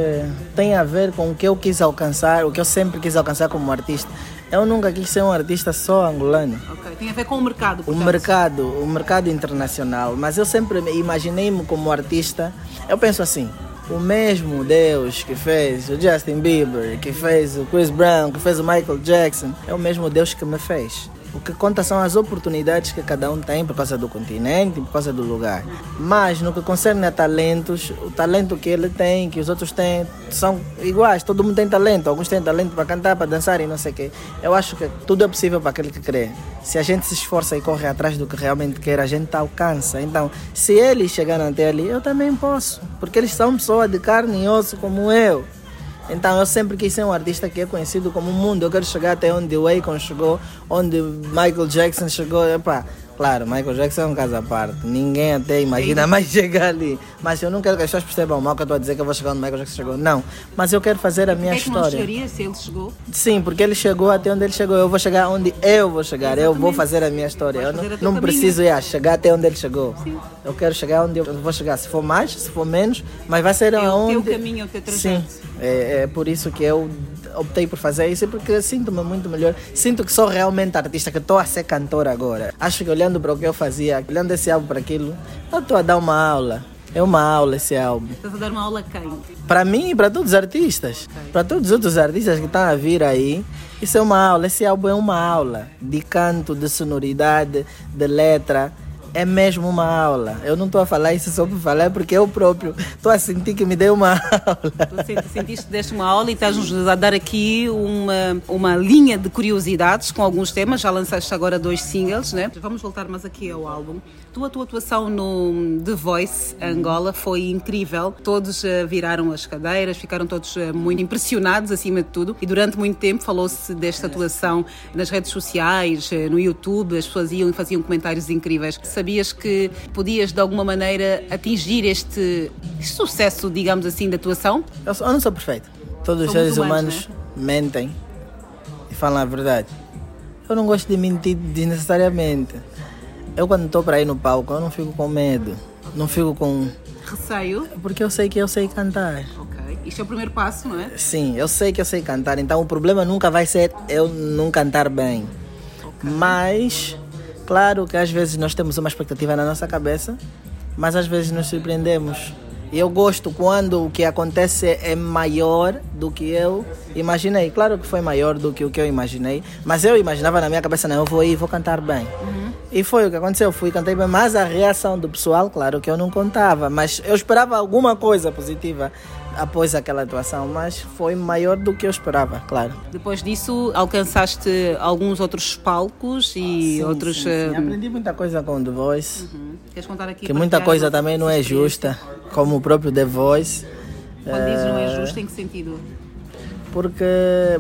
Speaker 18: tem a ver com o que eu quis alcançar, o que eu sempre quis alcançar como artista. Eu nunca quis ser um artista só angolano.
Speaker 14: Ok, Tem a ver com o mercado.
Speaker 18: O
Speaker 14: portanto.
Speaker 18: mercado, o mercado internacional. Mas eu sempre me imaginei-me como artista. Eu penso assim: o mesmo Deus que fez o Justin Bieber, que fez o Chris Brown, que fez o Michael Jackson, é o mesmo Deus que me fez. O que conta são as oportunidades que cada um tem por causa do continente, por causa do lugar. Mas no que concerne a talentos, o talento que ele tem, que os outros têm, são iguais. Todo mundo tem talento. Alguns têm talento para cantar, para dançar e não sei o quê. Eu acho que tudo é possível para aquele que crê. Se a gente se esforça e corre atrás do que realmente quer, a gente alcança. Então, se eles chegaram até ali, eu também posso. Porque eles são pessoas de carne e osso como eu. Então eu sempre quis ser um artista que é conhecido como o mundo. Eu quero chegar até onde o Akon chegou, onde Michael Jackson chegou. Epá, claro, Michael Jackson é um caso à parte. Ninguém até imagina mais chegar ali. Mas eu não quero que as pessoas percebam mal que eu estou a dizer que eu vou chegar onde Michael Jackson chegou. Não. Mas eu quero fazer a minha
Speaker 14: é que não
Speaker 18: história.
Speaker 14: chegaria se ele chegou?
Speaker 18: Sim, porque ele chegou até onde ele chegou. Eu vou chegar onde eu vou chegar. Eu vou fazer a minha história. Eu não,
Speaker 14: o
Speaker 18: não
Speaker 14: caminho.
Speaker 18: preciso ir chegar até onde ele chegou. Eu quero chegar onde eu vou chegar. Se for mais, se for menos, mas vai ser
Speaker 14: É o
Speaker 18: aonde.
Speaker 14: teu caminho, é o teu trajeto.
Speaker 18: Sim, é, é por isso que eu optei por fazer isso, porque sinto-me muito melhor. Sinto que sou realmente artista, que estou a ser cantor agora. Acho que olhando para o que eu fazia, olhando esse álbum para aquilo, eu estou a dar uma aula. É uma aula esse álbum.
Speaker 14: Estás a dar uma aula a quem?
Speaker 18: Para mim e para todos os artistas. Para todos os outros artistas que estão a vir aí, isso é uma aula. Esse álbum é uma aula de canto, de sonoridade, de letra. É mesmo uma aula. Eu não estou a falar isso só por falar, porque eu próprio estou a sentir que me deu uma aula.
Speaker 14: Tu senti- sentiste que deste uma aula e estás-nos a dar aqui uma, uma linha de curiosidades com alguns temas. Já lançaste agora dois singles, né? Vamos voltar mais aqui ao álbum. Tu, a tua atuação no The Voice Angola foi incrível. Todos eh, viraram as cadeiras, ficaram todos eh, muito impressionados acima de tudo. E durante muito tempo falou-se desta atuação nas redes sociais, eh, no YouTube. As pessoas iam e faziam comentários incríveis. Sabias que podias de alguma maneira atingir este sucesso, digamos assim, da atuação?
Speaker 18: Eu, sou- eu não sou perfeito. Todos os seres
Speaker 14: humanos,
Speaker 18: humanos mentem e falam a verdade. Eu não gosto de mentir desnecessariamente. Eu quando estou para ir no palco, eu não fico com medo. Não fico com...
Speaker 14: Receio?
Speaker 18: Porque eu sei que eu sei cantar.
Speaker 14: Ok. Isto é o primeiro passo, não é?
Speaker 18: Sim, eu sei que eu sei cantar, então o problema nunca vai ser eu não cantar bem. Mas, claro que às vezes nós temos uma expectativa na nossa cabeça, mas às vezes nos surpreendemos. Eu gosto quando o que acontece é maior do que eu imaginei. Claro que foi maior do que o que eu imaginei, mas eu imaginava na minha cabeça, não, eu vou ir vou cantar bem. E foi o que aconteceu, fui cantei bem, mas a reação do pessoal, claro que eu não contava, mas eu esperava alguma coisa positiva após aquela atuação, mas foi maior do que eu esperava, claro.
Speaker 14: Depois disso, alcançaste alguns outros palcos e outros.
Speaker 18: Sim,
Speaker 14: eh,
Speaker 18: sim. Aprendi muita coisa com The Voice,
Speaker 14: Queres contar aqui?
Speaker 18: que muita coisa também não é justa, como o próprio The Voice.
Speaker 14: Quando dizes não é
Speaker 18: Eh,
Speaker 14: justo, em que sentido?
Speaker 18: Porque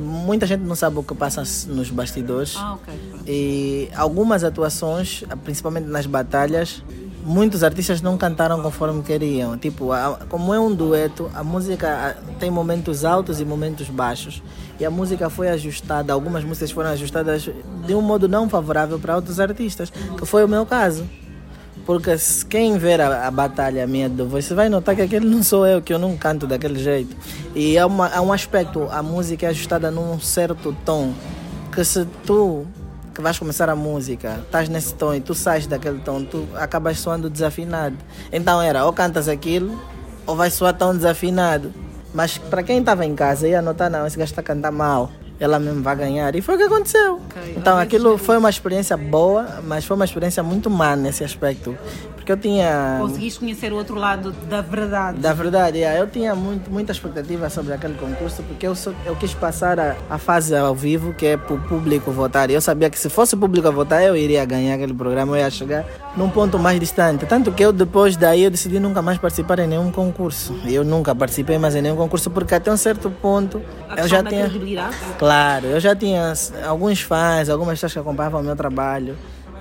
Speaker 18: muita gente não sabe o que passa nos bastidores.
Speaker 14: Ah, ok.
Speaker 18: E algumas atuações, principalmente nas batalhas, muitos artistas não cantaram conforme queriam. Tipo, a- como é um dueto, a música a- tem momentos altos e momentos baixos. E a música foi ajustada, algumas músicas foram ajustadas de um modo não favorável para outros artistas, que foi o meu caso. Porque quem ver a, a batalha minha do Voice vai notar que aquele não sou eu, que eu não canto daquele jeito. E há, uma, há um aspecto, a música é ajustada num certo tom, que se tu que vais começar a música, estás nesse tom e tu sais daquele tom, tu acabas soando desafinado. Então era, ou cantas aquilo, ou vai soar tão desafinado. Mas para quem estava em casa ia notar, não, esse gajo está a cantar mal. Ela mesmo vai ganhar. E foi o que aconteceu. Então aquilo foi uma experiência boa, mas foi uma experiência muito má nesse aspecto. Porque eu tinha.
Speaker 14: Conseguiste conhecer o outro lado da verdade.
Speaker 18: Da verdade, yeah, eu tinha muito, muita expectativa sobre aquele concurso, porque eu, só- eu quis passar a, a fase ao vivo, que é para o público votar. E eu sabia que se fosse o público a votar, eu iria ganhar aquele programa, eu ia chegar num ponto mais distante. Tanto que eu, depois daí, eu decidi nunca mais participar em nenhum concurso. Eu nunca participei mais em nenhum concurso, porque até um certo ponto
Speaker 14: A
Speaker 18: eu já tinha. Claro, eu já tinha alguns fãs, algumas pessoas que acompanhavam o meu trabalho.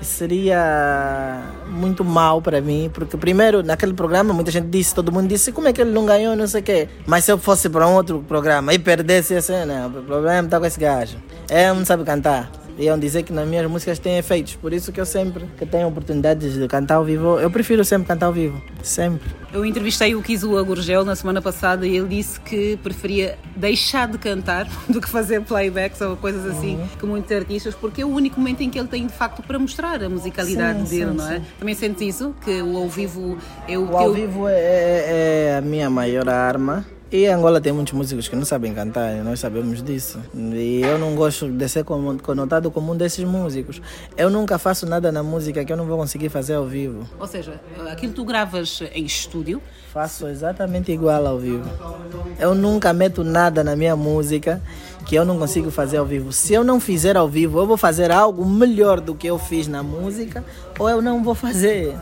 Speaker 18: Seria muito mal para mim, porque primeiro naquele programa muita gente disse, todo mundo disse, como é que ele não ganhou, não sei o quê. Mas se eu fosse para um outro programa e perdesse esse, não, o problema está com esse gajo. É, não sabe cantar. Iam dizer que nas minhas músicas tem efeitos, por isso que eu sempre que tenho oportunidades de cantar ao vivo, eu prefiro sempre cantar ao vivo, sempre.
Speaker 14: Eu entrevistei o Kizua Gurgel na semana passada e ele disse que preferia deixar de cantar do que fazer playbacks ou coisas assim
Speaker 18: Uhum.
Speaker 14: que muitos artistas, porque é o único momento em que ele tem de facto para mostrar a musicalidade
Speaker 18: Sim,
Speaker 14: dele,
Speaker 18: sim,
Speaker 14: não é?
Speaker 18: sim.
Speaker 14: Também sentes isso? Que o ao vivo é o
Speaker 18: O ao vivo é, é- é a minha maior arma. E em Angola tem muitos músicos que não sabem cantar, nós sabemos disso. E eu não gosto de ser conotado como um desses músicos. Eu nunca faço nada na música que eu não vou conseguir fazer ao vivo.
Speaker 14: Ou seja, aquilo que tu gravas em estúdio,
Speaker 18: Faço exatamente igual ao vivo. Eu nunca meto nada na minha música que eu não consigo fazer ao vivo. Se eu não fizer ao vivo, eu vou fazer algo melhor do que eu fiz na música ou eu não vou fazer.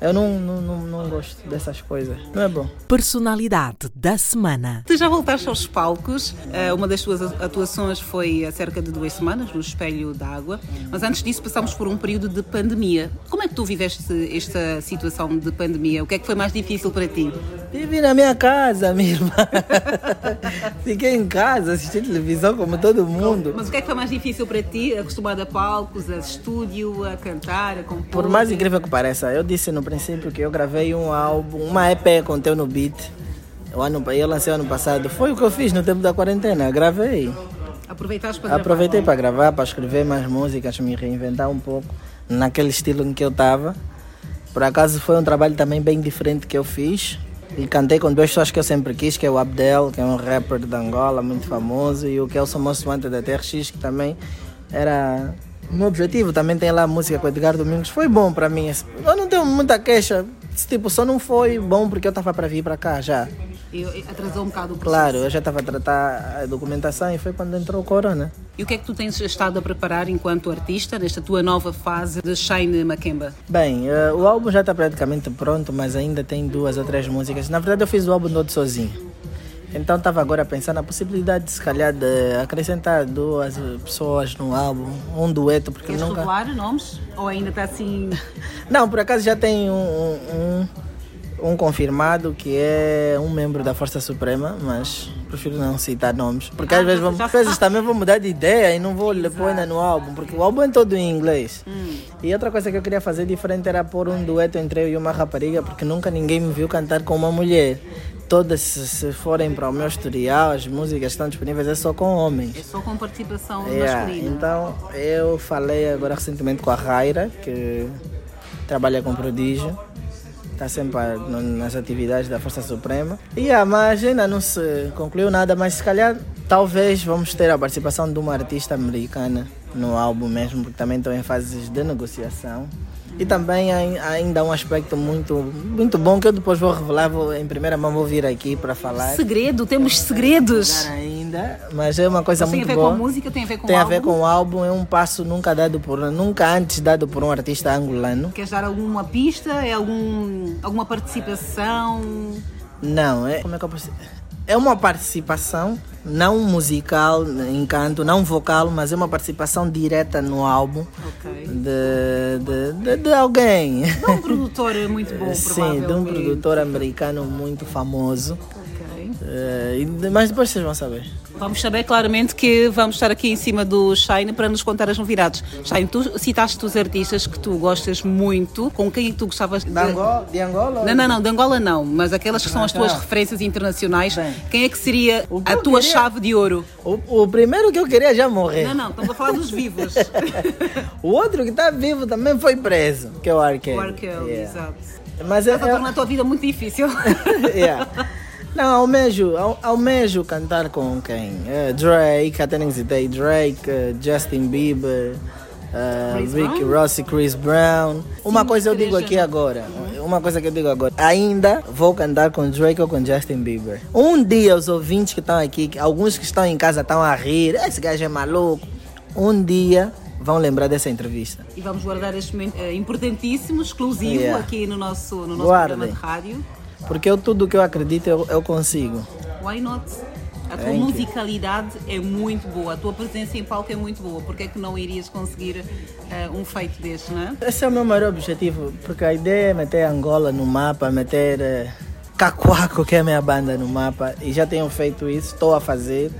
Speaker 18: Eu não, não, não, não gosto dessas coisas. Não é bom.
Speaker 12: Personalidade da semana.
Speaker 14: Tu já voltaste aos palcos. Eh, Uma das tuas atuações foi há cerca de duas semanas, no Espelho d'Água. Mas antes disso passámos por um período de pandemia. Como é que tu viveste esta situação de pandemia? O que é que foi mais difícil para ti?
Speaker 18: Vivi na minha casa, minha irmã. Fiquei em casa, assisti televisão como todo mundo.
Speaker 14: Mas o que é que foi mais difícil para ti? Acostumado a palcos, a estúdio, a cantar, a compor?
Speaker 18: Por mais incrível que pareça, eu disse no princípio que eu gravei um álbum, uma EP com Teu no Beat. O ano, eu lancei ano passado. Foi o que eu fiz no tempo da quarentena. Gravei.
Speaker 14: Aproveitaste para gravar?
Speaker 18: Aproveitei para gravar, para escrever mais músicas, me reinventar um pouco naquele estilo em que eu estava. Por acaso foi um trabalho também bem diferente que eu fiz. E cantei com duas pessoas que eu sempre quis, que é o Abdel, que é um rapper de Angola, muito famoso, e o Kelson Moço Manta da TRX, que também era meu objetivo. Também tem lá a música com o Edgar Domingos. Foi bom para mim. esse- Eu não tenho muita queixa. Tipo, só não foi bom porque eu estava para vir para cá já.
Speaker 14: E atrasou um bocado o processo.
Speaker 18: Claro, eu já estava a tratar a documentação e foi quando entrou o Corona.
Speaker 14: E o que é que tu tens estado a preparar enquanto artista nesta tua nova fase de Shine Makemba?
Speaker 18: Bem, eh, o álbum já está praticamente pronto, mas ainda tem duas ou três músicas. Na verdade, eu fiz o álbum todo sozinho. Então, estava agora a pensar na possibilidade, se calhar, de acrescentar duas pessoas no álbum, um dueto, porque
Speaker 14: Queres
Speaker 18: nunca.
Speaker 14: revelar nomes? Ou ainda está assim...
Speaker 18: Não, por acaso já tem um, um, um, confirmado que é um membro da Força Suprema, mas prefiro não citar nomes. Porque às vezes, às vezes também vou mudar de ideia e não vou lhe pôr ainda no álbum, porque o álbum é todo em inglês. E outra coisa que eu queria fazer diferente era pôr um dueto entre eu e uma rapariga, porque nunca ninguém me viu cantar com uma mulher. Todas, se, forem para o meu historial, as músicas estão disponíveis é só com homens.
Speaker 14: É só com participação
Speaker 18: Yeah,
Speaker 14: masculina.
Speaker 18: Então, eu falei agora recentemente com a Raira, que trabalha com prodígio, está sempre nas atividades da Força Suprema. E a mas ainda não se concluiu nada, mas se calhar talvez vamos ter a participação de uma artista americana no álbum mesmo, porque também estou em fases de negociação. E também ai- ainda há um aspecto muito, muito bom que eu depois vou revelar, vou, em primeira mão vou vir aqui para falar.
Speaker 14: Segredo, temos segredos.
Speaker 18: ainda, mas é uma coisa
Speaker 14: Mas tem
Speaker 18: muito
Speaker 14: a ver
Speaker 18: boa.
Speaker 14: com música, tem a ver com
Speaker 18: Tem a
Speaker 14: álbum?
Speaker 18: ver com o álbum, é um passo nunca dado por nunca antes dado por um artista angolano.
Speaker 14: Queres dar alguma pista? É algum, alguma participação?
Speaker 18: Não, é como é que eu posso é uma participação, não musical, em canto, não vocal, mas é uma participação direta no álbum de, de, de, de alguém.
Speaker 14: De um produtor muito bom,
Speaker 18: Sim, de um produtor americano muito famoso. E de- mas depois vocês vão saber.
Speaker 14: Vamos saber claramente que vamos estar aqui em cima do Shine para nos contar as novidades. Shine, tu citaste os artistas que tu gostas muito, com quem tu gostavas de...
Speaker 18: De Angola? De Angola?
Speaker 14: Não, não, não, de Angola não, mas aquelas que são as
Speaker 18: Ah,
Speaker 14: tuas
Speaker 18: tá.
Speaker 14: referências internacionais, quem é que seria
Speaker 18: que
Speaker 14: a
Speaker 18: eu
Speaker 14: tua
Speaker 18: queria-
Speaker 14: chave de ouro?
Speaker 18: O, o primeiro que eu queria já morrer.
Speaker 14: Não, não, estamos a falar dos vivos.
Speaker 18: O outro que está vivo também foi preso, que é o Arquel.
Speaker 14: O Arkel, exato.
Speaker 18: Mas é,
Speaker 14: Estás a tornar a tua vida muito difícil.
Speaker 18: yeah. Não, almejo, al- almejo cantar com quem? Eh, Drake, até nem citei Drake, eh, Justin Bieber,
Speaker 14: Chris
Speaker 18: Rick? Ross Chris Brown. Uma coisa eu digo aqui agora, uma coisa que eu digo agora, ainda vou cantar com Drake ou com Justin Bieber. Um dia os ouvintes que estão aqui, alguns que estão em casa estão a rir, esse gajo é maluco. Um dia vão lembrar dessa entrevista.
Speaker 14: E vamos guardar este momento eh, importantíssimo, exclusivo,
Speaker 18: Yeah.
Speaker 14: aqui no nosso, no nosso
Speaker 18: Guardem.
Speaker 14: programa de rádio.
Speaker 18: Porque eu tudo que eu acredito eu, eu consigo.
Speaker 14: Why not? A tua
Speaker 18: Thank you.
Speaker 14: musicalidade é muito boa, a tua presença em palco é muito boa. Por que é que não irias conseguir eh, um feito deste, não é?
Speaker 18: Esse é o meu maior objetivo, porque a ideia é meter Angola no mapa, meter eh, Cacoaco, que é a minha banda, no mapa, e já tenho feito isso, estou a fazer.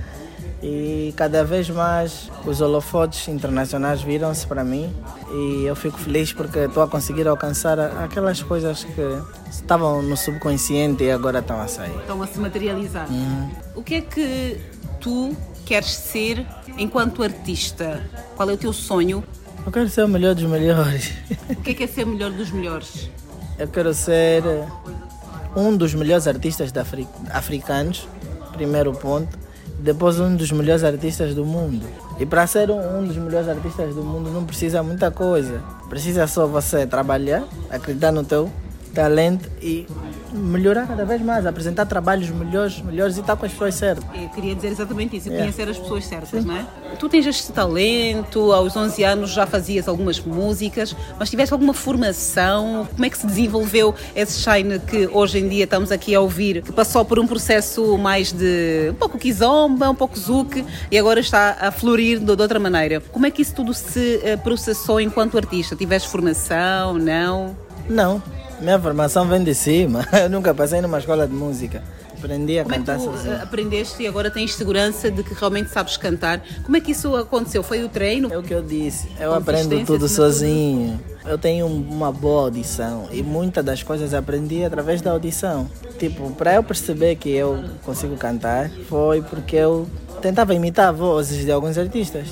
Speaker 18: E cada vez mais os holofotes internacionais viram-se para mim e eu fico feliz porque estou a conseguir alcançar aquelas coisas que estavam no subconsciente e agora estão a sair.
Speaker 14: Estão a se materializar.
Speaker 18: Uhum.
Speaker 14: O que é que tu queres ser enquanto artista? Qual é o teu sonho?
Speaker 18: Eu quero ser o melhor dos melhores.
Speaker 14: O que é que é ser melhor dos melhores?
Speaker 18: Eu quero ser um dos melhores artistas africanos, primeiro ponto. Depois um dos melhores artistas do mundo. E para ser um, um dos melhores artistas do mundo não precisa muita coisa. Precisa só você trabalhar, acreditar no teu talento e melhorar cada vez mais, apresentar trabalhos melhores, melhores e estar com as pessoas certas.
Speaker 14: Eu queria dizer exatamente isso,
Speaker 18: Yeah.
Speaker 14: conhecer as pessoas certas, não é? Tu tens este talento, aos 11 anos já fazias algumas músicas, mas tiveste alguma formação? Como é que se desenvolveu esse shine que hoje em dia estamos aqui a ouvir, que passou por um processo mais de um pouco kizomba, um pouco zouk e agora está a florir de, de outra maneira? Como é que isso tudo se eh, processou enquanto artista? Tiveste formação, não?
Speaker 18: Não, minha formação vem de cima. Eu nunca passei numa escola de música. Aprendi a
Speaker 14: Como é que
Speaker 18: cantar
Speaker 14: tu
Speaker 18: sozinho.
Speaker 14: eh, aprendeste e agora tens segurança de que realmente sabes cantar? Como é que isso aconteceu? Foi o treino?
Speaker 18: É o que eu disse. Eu aprendo tudo sozinho. Eu tenho uma boa audição e muitas das coisas aprendi através da audição. Tipo, para eu perceber que eu consigo cantar, foi porque eu tentava imitar vozes de alguns artistas.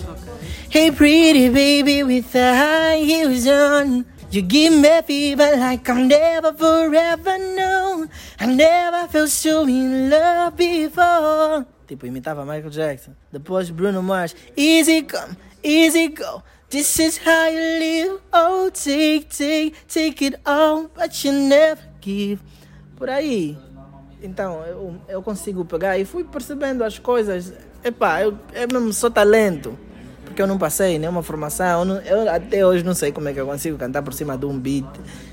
Speaker 18: Hey pretty baby with the high heels on You give me fever like never forever I never felt so in love before. Tipo, imitava Michael Jackson. Depois Bruno Mars. Easy come, easy go. This is how you live. Oh, take, take, take it all But you never give. Por aí. Então, eu, eu consigo pegar e fui percebendo as coisas. Epá, eu, é mesmo só talento. Porque eu não passei nenhuma formação. Eu, até hoje não sei como é que eu consigo cantar por cima de um beat.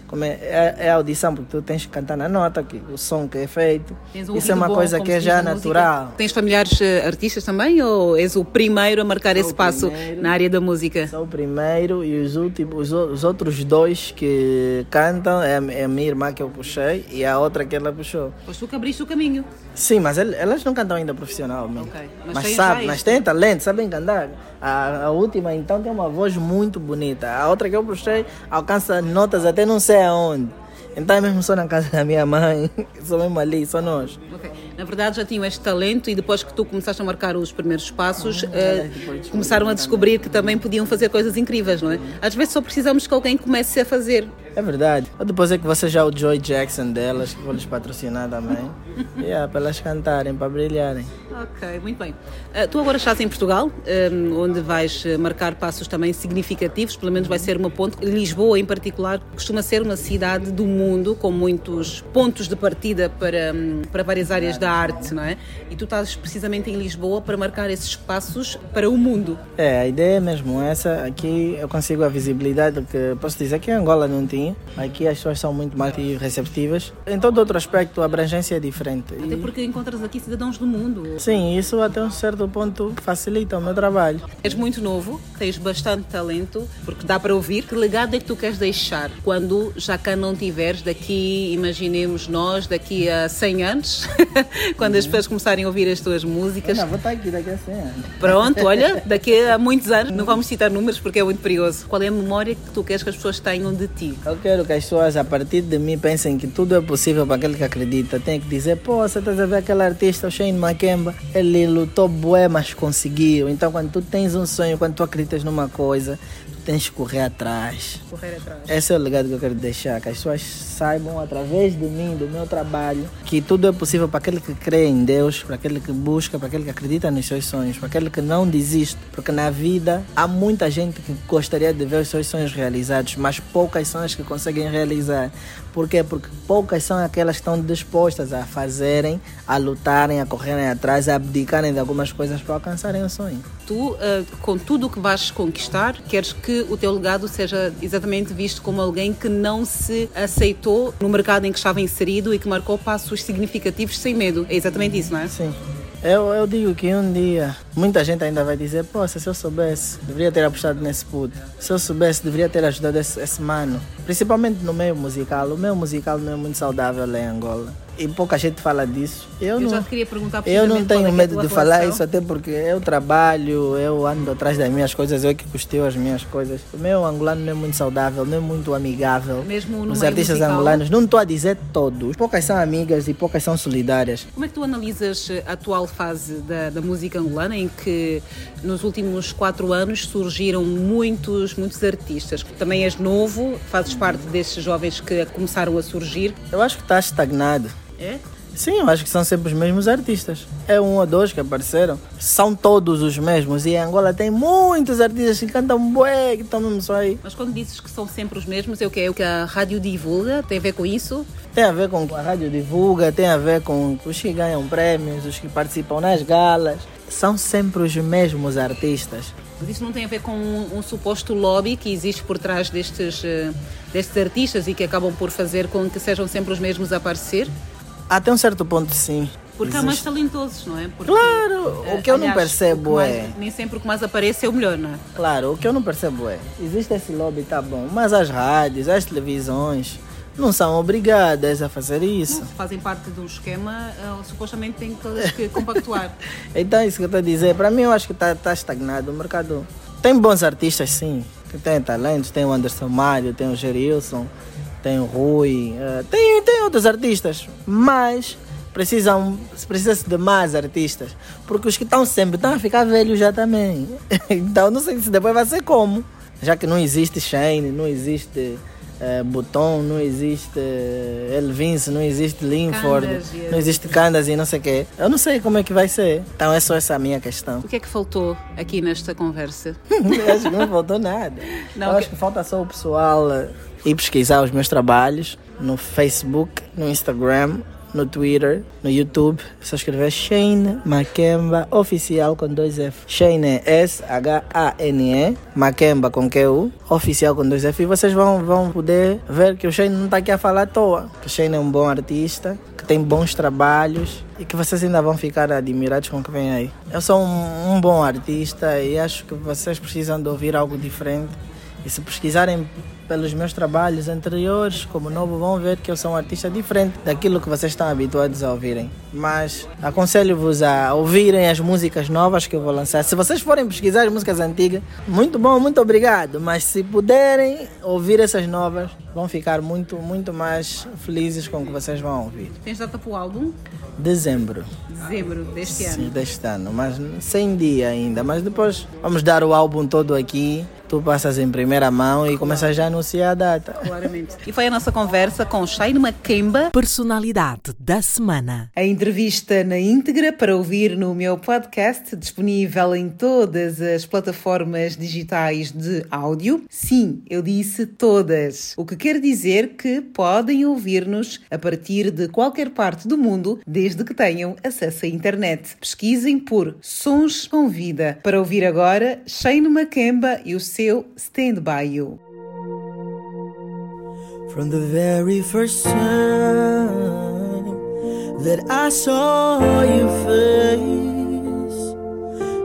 Speaker 18: Como é, é, é audição, porque tu tens que cantar na nota, que, o som que é feito.
Speaker 14: Um
Speaker 18: Isso é uma
Speaker 14: bom,
Speaker 18: coisa que é já natural.
Speaker 14: Tens familiares eh, artistas também ou és o primeiro a marcar esse passo
Speaker 18: primeiro.
Speaker 14: na área da música?
Speaker 18: Sou o primeiro e os, últimos, os, os outros dois que cantam é, a- é a minha irmã que eu puxei e a outra que ela puxou.
Speaker 14: Pois tu que abriste o caminho.
Speaker 18: Sim, mas el- elas não cantam ainda profissionalmente.
Speaker 14: Mas
Speaker 18: Mas,
Speaker 14: têm
Speaker 18: sabe,
Speaker 14: já
Speaker 18: mas têm talento, sabem cantar. A, a última então tem uma voz muito bonita. A outra que eu puxei alcança notas até não sei aonde. Então é mesmo só na casa da minha mãe, só mesmo ali, só nós.
Speaker 14: Ok. Na verdade já tinham este talento e depois que tu começaste a marcar os primeiros passos,
Speaker 18: Ah,
Speaker 14: eh, começaram a descobrir que também podiam fazer coisas incríveis, não é? Às vezes só precisamos que alguém comece a fazer.
Speaker 18: É verdade. Ou depois é que você já é o Joy Jackson delas, que vou lhes patrocinar também. yeah, para elas cantarem, para brilharem.
Speaker 14: Ok, muito bem. Ah, tu agora estás em Portugal, ah, onde vais ah, marcar passos também significativos, pelo menos vai ser uma ponte. Lisboa, em particular, costuma ser uma cidade do mundo com muitos pontos de partida para, hum, para várias áreas da arte, não é? E tu estás precisamente em Lisboa para marcar esses passos para o mundo.
Speaker 18: É, a ideia é mesmo essa. Aqui eu consigo a visibilidade que posso dizer que em Angola não tinha. Aqui as pessoas são muito mais receptivas. Em todo outro aspecto, a abrangência é diferente.
Speaker 14: Até porque encontras aqui cidadãos do mundo.
Speaker 18: Sim, isso até um certo ponto facilita o meu trabalho.
Speaker 14: És muito novo, tens bastante talento, porque dá para ouvir. Que legado é que tu queres deixar quando já cá não tiveres daqui, imaginemos nós, daqui a 100 anos, quando as pessoas começarem a ouvir as tuas músicas?
Speaker 18: Não, vou estar aqui daqui a 100 anos.
Speaker 14: Pronto, olha, daqui a muitos anos, não vamos citar números porque é muito perigoso. Qual é a memória que tu queres que as pessoas tenham de ti?
Speaker 18: Eu quero que as pessoas, a partir de mim, pensem que tudo é possível para aquele que acredita. Tem que dizer, pô, você está a ver aquele artista, o Shane Makemba, ele lutou bué, mas conseguiu. Então, quando tu tens um sonho, quando tu acreditas numa coisa, tens que correr atrás.
Speaker 14: Correr atrás.
Speaker 18: Esse é o legado que eu quero deixar, que as pessoas saibam, através de mim, do meu trabalho, que tudo é possível para aquele que crê em Deus, para aquele que busca, para aquele que acredita nos seus sonhos, para aquele que não desiste. Porque na vida há muita gente que gostaria de ver os seus sonhos realizados, mas poucas são as que conseguem realizar. Por quê? Porque poucas são aquelas que estão dispostas a fazerem, a lutarem, a correrem atrás, a abdicarem de algumas coisas para alcançarem o sonho.
Speaker 14: Tu, uh, com tudo o que vais conquistar, queres que o teu legado seja exatamente visto como alguém que não se aceitou no mercado em que estava inserido e que marcou passos significativos sem medo. É exatamente isso, não é?
Speaker 18: Sim. Eu, eu digo que um dia muita gente ainda vai dizer: Poxa, se eu soubesse, deveria ter apostado nesse puto. Se eu soubesse, deveria ter ajudado esse, esse mano. Principalmente no meio musical. O meio musical não é muito saudável lá em Angola. E pouca gente fala disso. Eu,
Speaker 14: Eu
Speaker 18: não,
Speaker 14: já te queria perguntar
Speaker 18: eu não
Speaker 14: é
Speaker 18: tenho
Speaker 14: é a
Speaker 18: medo de falar isso, até porque eu trabalho, eu ando atrás das minhas coisas, eu que custeio as minhas coisas. O meu angolano não é muito saudável, não é muito amigável.
Speaker 14: Mesmo
Speaker 18: Os artistas
Speaker 14: musical?
Speaker 18: angolanos, não estou a dizer todos. Poucas são amigas e poucas são solidárias.
Speaker 14: Como é que tu analisas a atual fase da, da música angolana em que nos últimos quatro anos surgiram muitos, muitos artistas? Também és novo, fazes parte destes jovens que começaram a surgir.
Speaker 18: Eu acho que está estagnado.
Speaker 14: É?
Speaker 18: Sim, eu acho que são sempre os mesmos artistas. É um ou dois que apareceram. São todos os mesmos. E em Angola tem muitos artistas que cantam bué, que estão mesmo só aí.
Speaker 14: Mas quando dizes que são sempre os mesmos, é o que, é o que a rádio divulga? Tem a ver com isso?
Speaker 18: Tem a ver com a rádio divulga, tem a ver com os que ganham prêmios, os que participam nas galas. São sempre os mesmos artistas.
Speaker 14: Mas isso não tem a ver com um, um suposto lobby que existe por trás destes, eh, destes artistas e que acabam por fazer com que sejam sempre os mesmos a aparecer?
Speaker 18: Até um certo ponto, sim.
Speaker 14: Porque há
Speaker 18: Existe.
Speaker 14: mais talentosos, não é? Porque,
Speaker 18: Claro,
Speaker 14: eh,
Speaker 18: o que eu não
Speaker 14: aliás,
Speaker 18: percebo
Speaker 14: o que mais-
Speaker 18: é-
Speaker 14: Nem sempre o que mais aparece é o melhor, não é?
Speaker 18: Claro, o que eu não percebo é, existe esse lobby, tá bom, mas as rádios, as televisões não são obrigadas a fazer isso.
Speaker 14: Não, fazem parte de um esquema, eh, supostamente têm todas que compactuar.
Speaker 18: Então, isso que eu estou a dizer, para mim eu acho que está tá estagnado o mercado. Tem bons artistas, sim, que têm talentos, tem o Anderson Mário, tem o Gerilson, tem o Rui, eh, tem, tem outros artistas, mas precisam, precisa de mais artistas, porque os que estão sempre estão a ficar velhos já também. Então, não sei se depois vai ser como, já que não existe Shane, não existe eh, Button, não existe eh, Elvince, não existe Linford,
Speaker 14: Candas
Speaker 18: não existe Candas e não sei o quê. Eu não sei como é que vai ser. Então é só essa a minha questão.
Speaker 14: O que é que faltou aqui nesta conversa?
Speaker 18: acho que não faltou nada.
Speaker 14: Não,
Speaker 18: Eu
Speaker 14: que-
Speaker 18: acho que falta só o pessoal ir pesquisar os meus trabalhos no Facebook, no Instagram, no Twitter, no YouTube. É só escrever Shane Makemba Oficial com dois F. Shane é S-H-A-N-E, Makemba com Q-U, Oficial com dois F. E vocês vão, vão poder ver que o Shane não está aqui a falar à toa. Que o Shane é um bom artista, que tem bons trabalhos e que vocês ainda vão ficar admirados com o que vem aí. Eu sou um, um bom artista e acho que vocês precisam de ouvir algo diferente. E se pesquisarem pelos meus trabalhos anteriores, como novo, vão ver que eu sou um artista diferente daquilo que vocês estão habituados a ouvirem. Mas aconselho-vos a ouvirem as músicas novas que eu vou lançar. Se vocês forem pesquisar as músicas antigas, muito bom, muito obrigado. Mas se puderem ouvir essas novas, vão ficar muito, muito mais felizes com o que vocês vão ouvir.
Speaker 14: Tens data para o álbum?
Speaker 18: Dezembro.
Speaker 14: Dezembro deste
Speaker 18: Sim,
Speaker 14: ano.
Speaker 18: deste ano, mas sem dia ainda. Mas depois vamos dar o álbum todo aqui. Tu passas em primeira mão e começas já a anunciar a data.
Speaker 14: Claramente. E foi a nossa conversa com Shane Makemba.
Speaker 12: Personalidade da semana.
Speaker 14: A entrevista na íntegra para ouvir no meu podcast, disponível em todas as plataformas digitais de áudio. Sim, eu disse todas. O que quer dizer que podem ouvir-nos a partir de qualquer parte do mundo, desde que tenham acesso à internet. Pesquisem por Sons com Vida. Para ouvir agora, Shane Makemba e o seu Stand By You.
Speaker 18: From the very first time that I saw your face,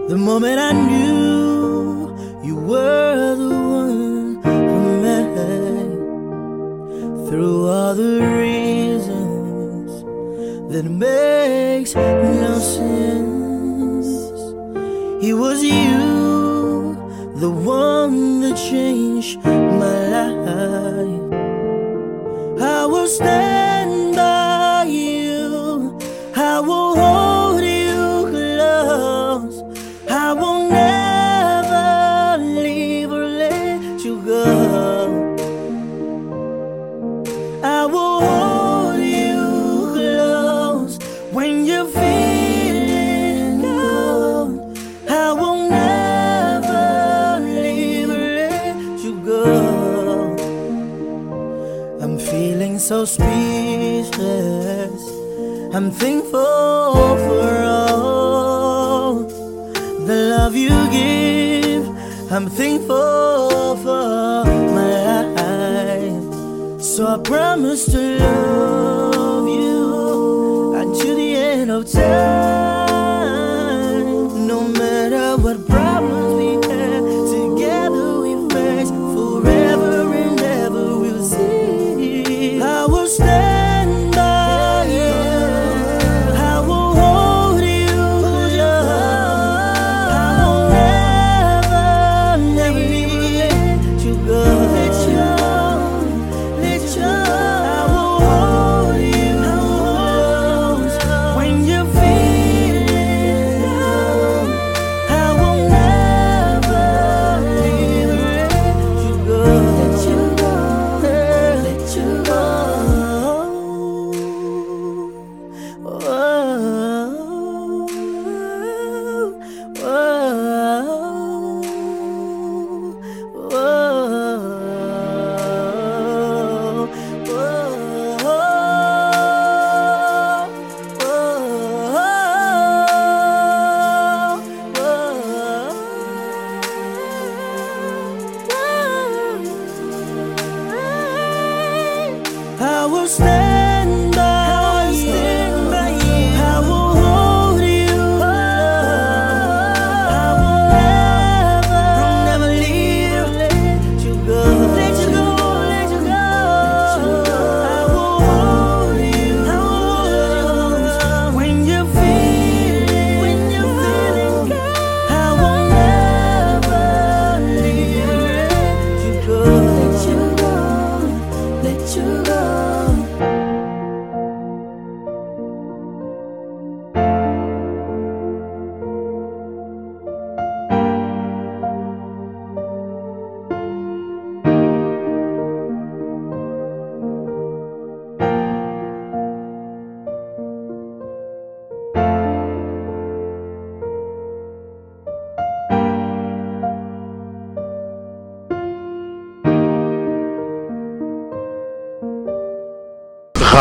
Speaker 18: the moment I knew you were the one for me. Through all the reasons that makes no sense, it was you, the one that changed my life. I will stand by you. I will hold so speechless. I'm thankful for all the love you give. I'm thankful for my life. So I promise to love you until the end of time.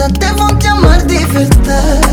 Speaker 7: até, vão te amar de verdade.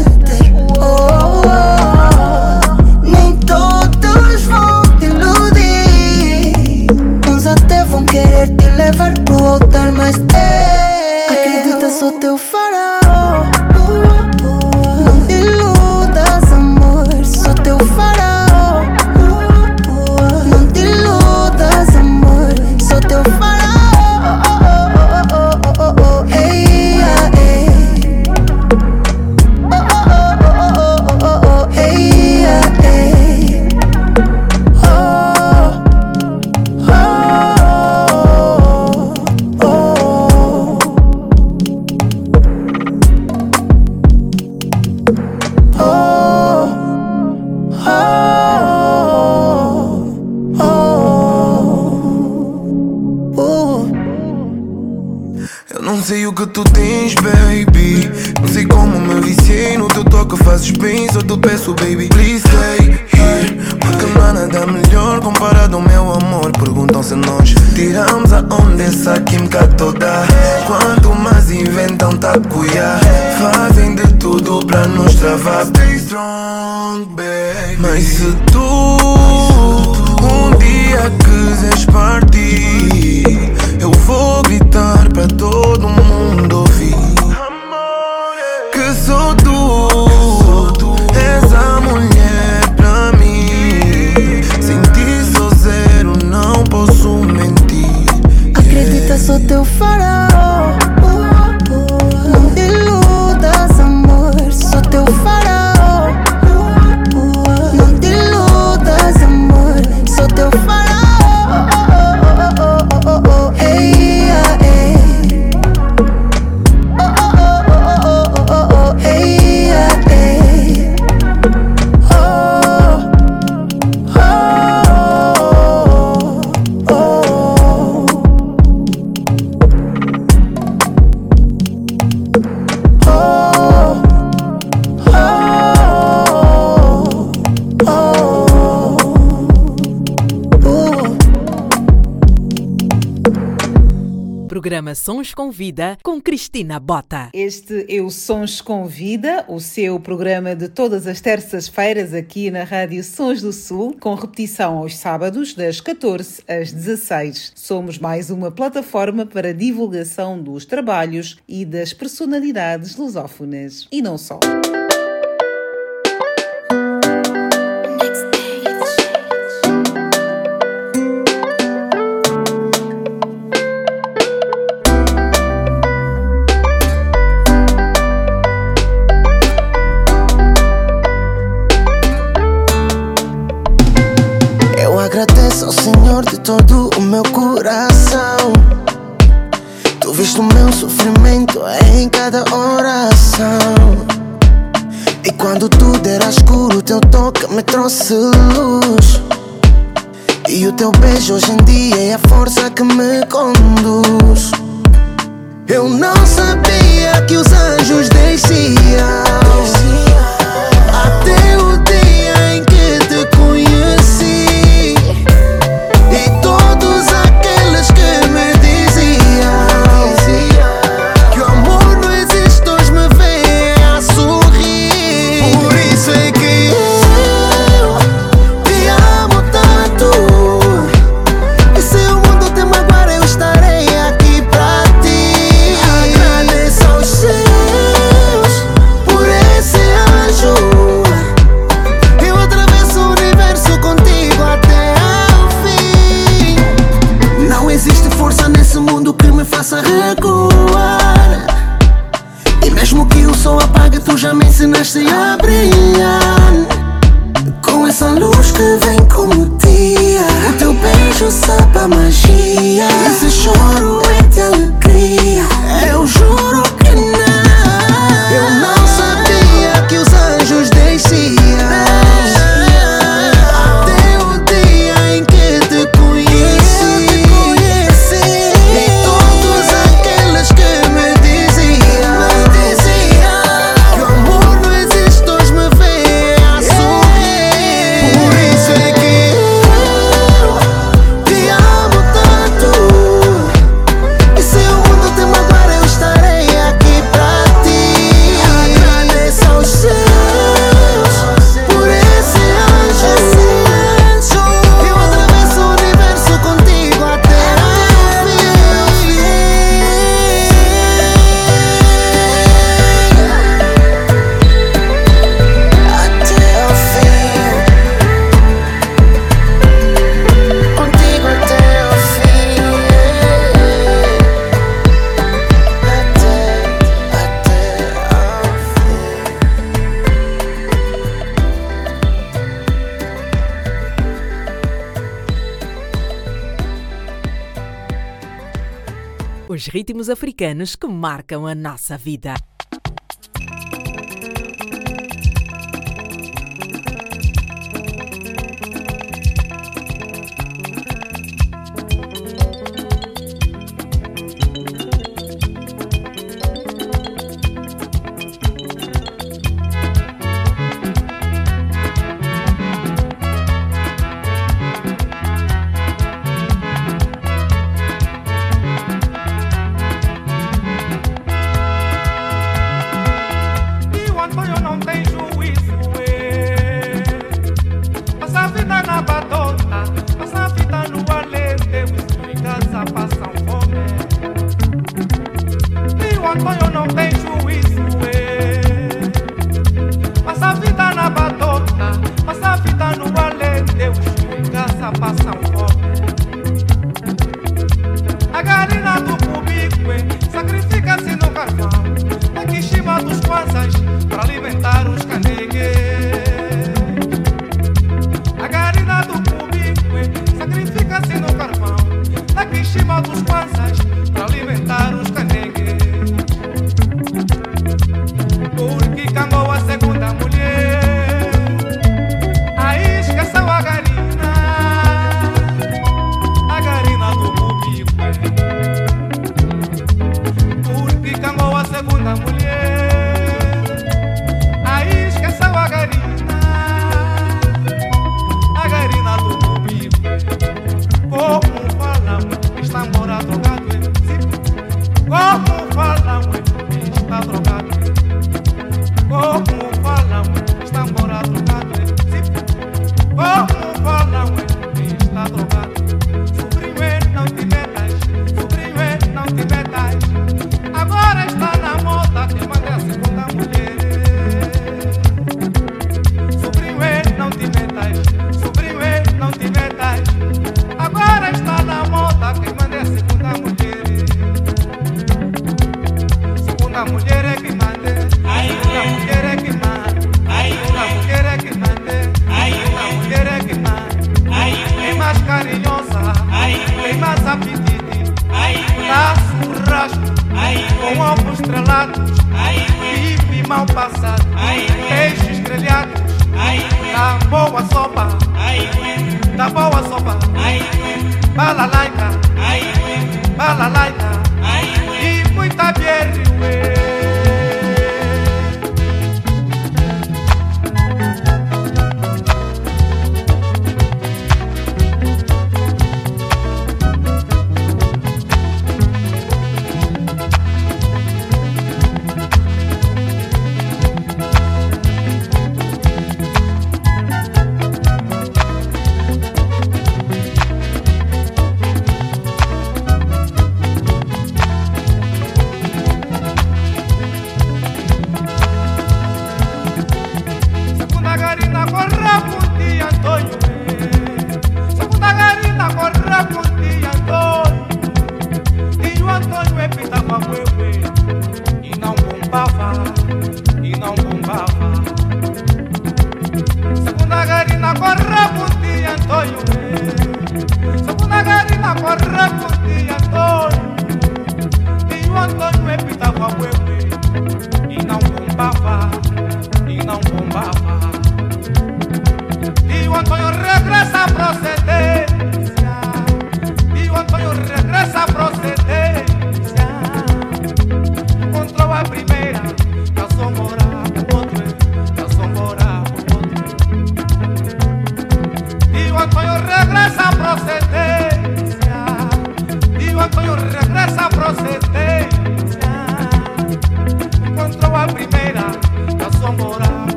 Speaker 1: Cristina Bota.
Speaker 19: Este é o Sons Convida, o seu programa de todas as terças-feiras aqui na Rádio Sons do Sul, com repetição aos sábados das 14 às 16. Somos mais uma plataforma para divulgação dos trabalhos e das personalidades lusófonas. E não só.
Speaker 1: ritmos africanos que marcam a nossa vida.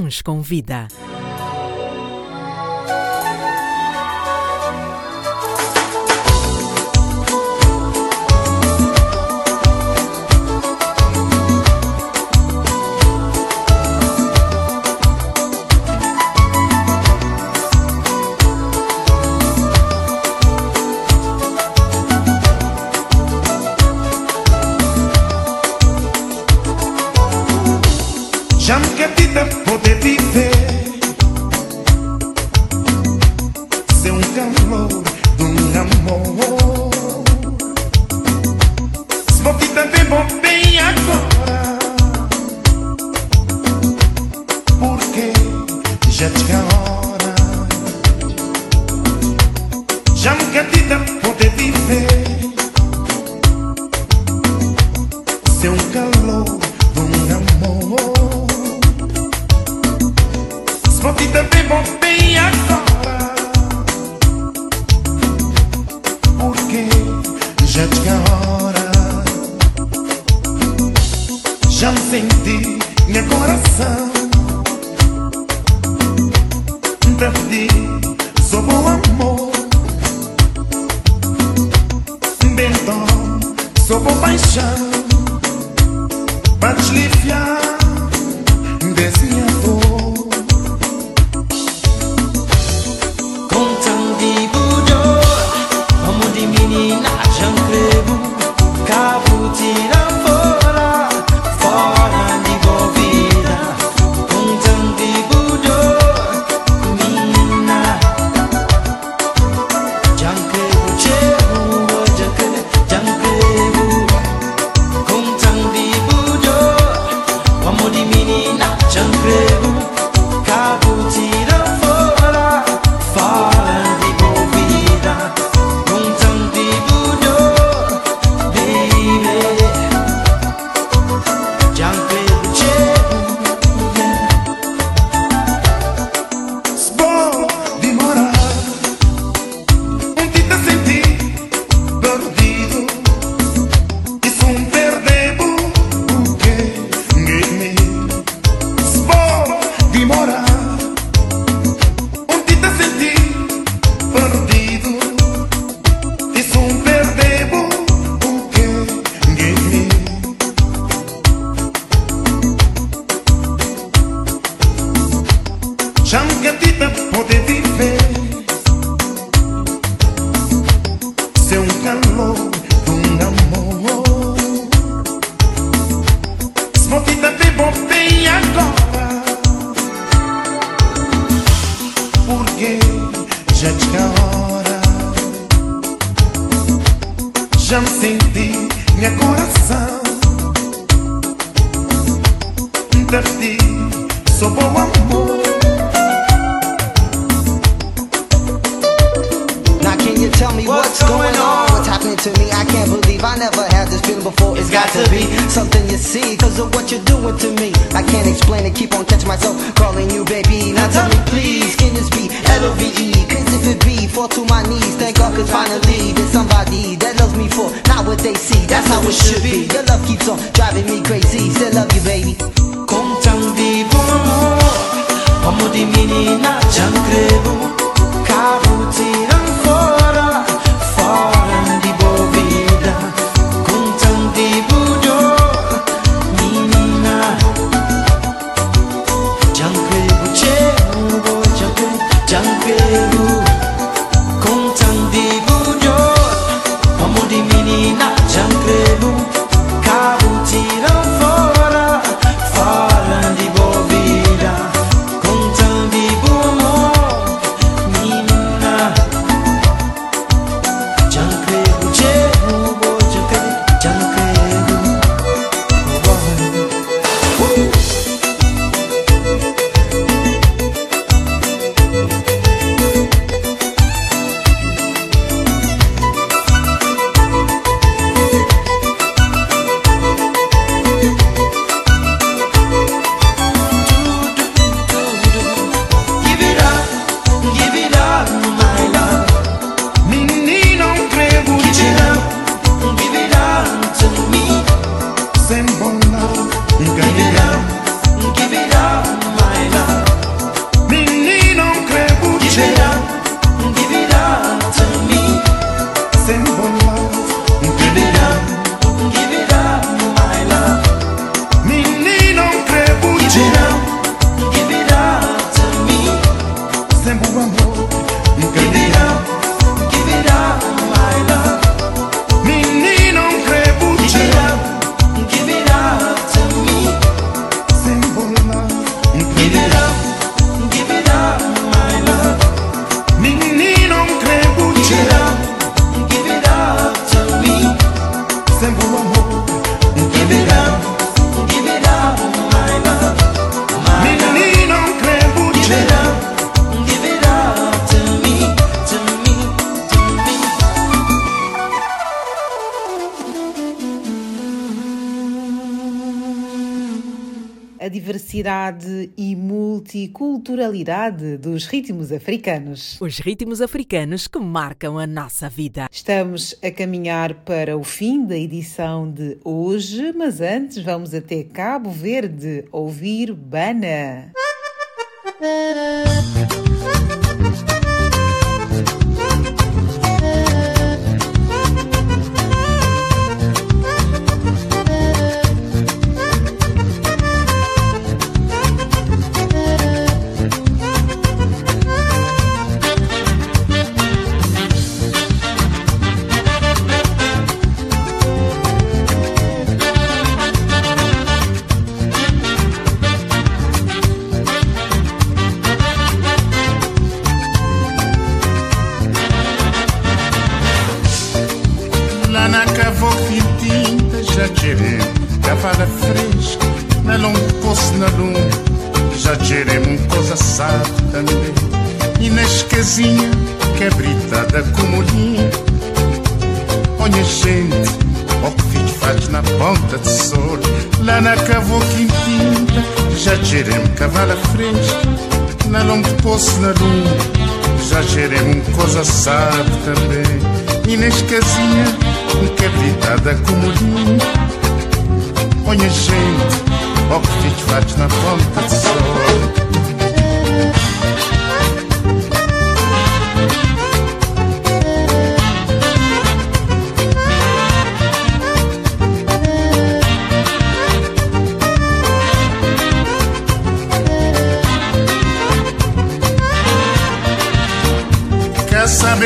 Speaker 20: Convida. com
Speaker 12: Vida.
Speaker 21: It's got to be something you see, cause of what you're doing to me. I can't explain it, keep on catching myself calling you baby. Now tell me please, can this be L-O-V-E? Cause if it be, fall to my knees, thank God cause finally there's somebody that loves me for not what they see, that's how it should be. Your love keeps on driving me crazy, still love you baby.
Speaker 14: Kavutina multiculturalidade dos ritmos africanos.
Speaker 12: Os ritmos africanos que marcam a nossa vida.
Speaker 14: Estamos a caminhar para o fim da edição de hoje, mas antes vamos até Cabo Verde ouvir Bana.
Speaker 22: Olha gente O que filho faz na ponta de sol Lá na cavoca tinta Já tirei cavala fresca Na longo poço na lua já gerei um coisa assado também. E nas casinhas cabritada com molhinho Olha gente, ó que fiz faz na ponta de sol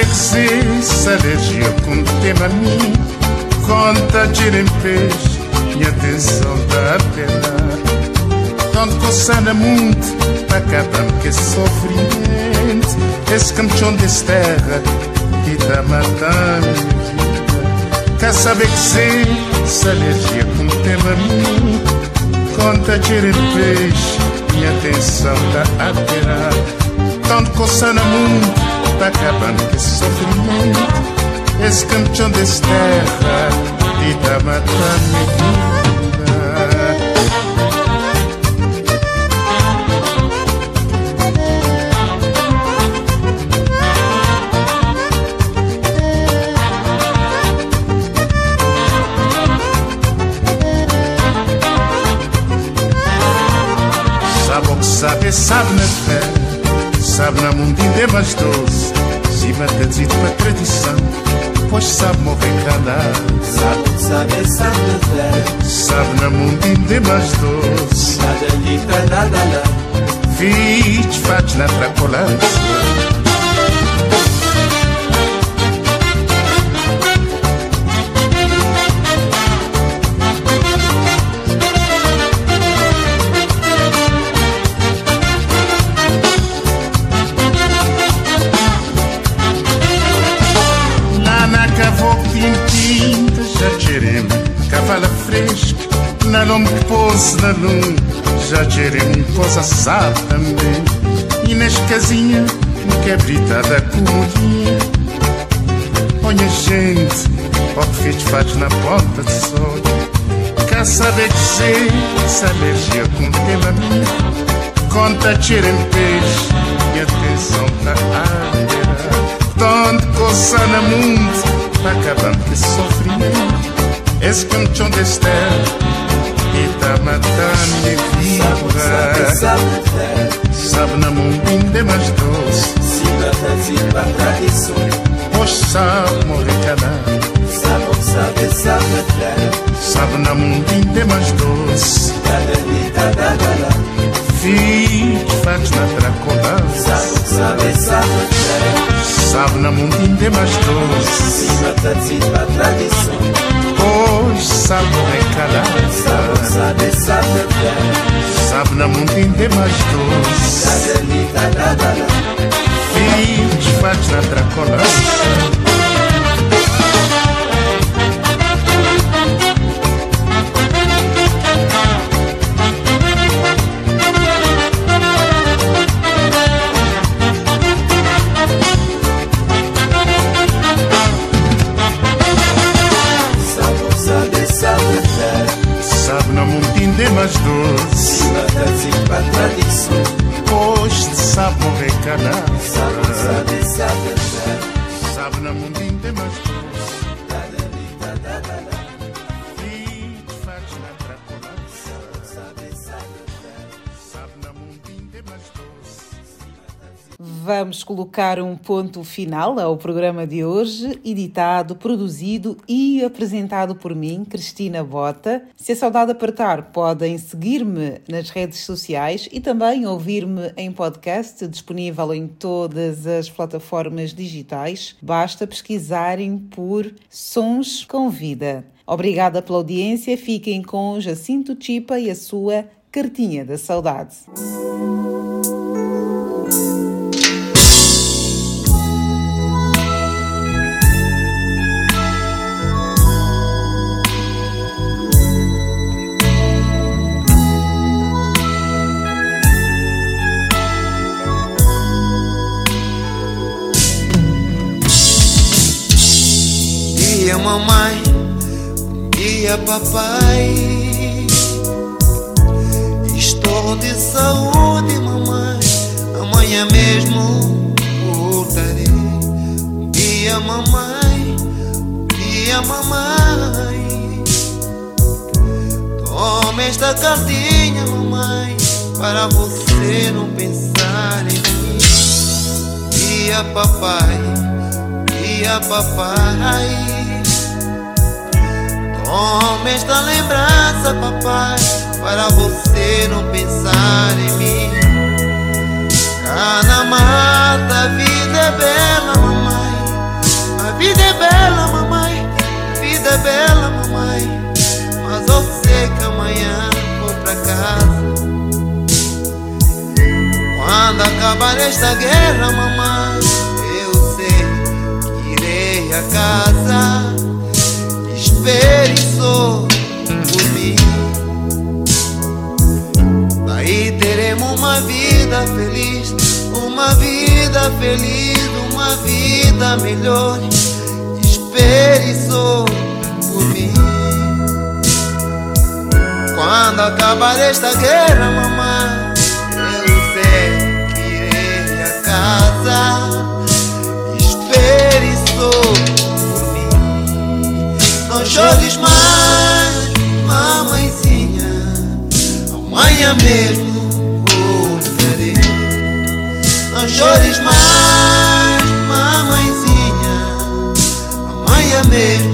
Speaker 22: Se se alergia com tema mim. Conta de peixe e atenção da pena Quando coçando muito para acabar que sofrimento Esse campeão dessa terra que tá matando. Minha Quer saber que se se alergia com tema mim. Conta de peixe e atenção da pena Quando coçando muito para acabar que sofrimento esse campeão dessa terra e tá matando Sabe sabe, na fé. Sabe na mundinha é mais Pois sabe morrer calado
Speaker 17: Sabe, sabe, sabe fé
Speaker 22: Sabe na mundinha é mais doce.
Speaker 17: Nada lita, nada lá
Speaker 22: Vite, faz na tracolância lomba que pôs na lua Já tiremos coisa assada também. E nas casinhas cabritada com molhinho Olha gente, ó que fiz faz na ponta de sol Quer saber dizer se alergia com tema minha? Conta tirem peixe e atenção da área Tanto coça na mundo Acabando que sofrimento Esse campeão desse terra E tá matando minha vida
Speaker 17: Sabe, sabe fé
Speaker 22: Sabe na mundinha é mais doce
Speaker 17: Siga, siga a tradição
Speaker 22: Pois sabe morrer calado
Speaker 17: Sabe, sabe, sabe fé
Speaker 22: Sabe na mundinha é mais doce
Speaker 17: Nada lita, nada lá Sabe,
Speaker 22: mundinha é mais doce
Speaker 17: Siga, siga a tradição
Speaker 22: Pois sabe
Speaker 17: Sabe, sabe, sabe
Speaker 22: na mundinha é mais doce
Speaker 17: lá
Speaker 22: Filho faz na tracolância
Speaker 17: Sabe, sabe,
Speaker 14: Vamos colocar um ponto final ao programa de hoje, editado, produzido e apresentado por mim, Cristina Bota. Se a saudade apertar, podem seguir-me nas redes sociais e também ouvir-me em podcast, disponível em todas as plataformas digitais. Basta pesquisarem por Sons com Vida. Obrigada pela audiência. Fiquem com Jacinto Chipa e a sua Cartinha da Saudade.
Speaker 13: Dia mamãe, dia papai. Estou de saúde, mamãe. Amanhã mesmo voltarei. Dia mamãe, dia mamãe. Toma esta cartinha, mamãe, para você não pensar em mim. Dia papai, dia papai. Toma esta lembrança, papai, para você não pensar em mim. Cá na mata, a vida é bela, mamãe. A vida é bela, mamãe. A vida é bela, mamãe. Mas eu sei que amanhã vou pra casa. Quando acabar esta guerra, mamãe, eu sei que irei a casa só por mim. Daí teremos uma vida feliz, uma vida feliz, uma vida melhor. Espere só por mim. Quando acabar esta guerra, mamãe, eu sei que irei a casa. Só não chores mais, mamãezinha. Amanhã mesmo voltarei. Não chores mais, mamãezinha. Amanhã mesmo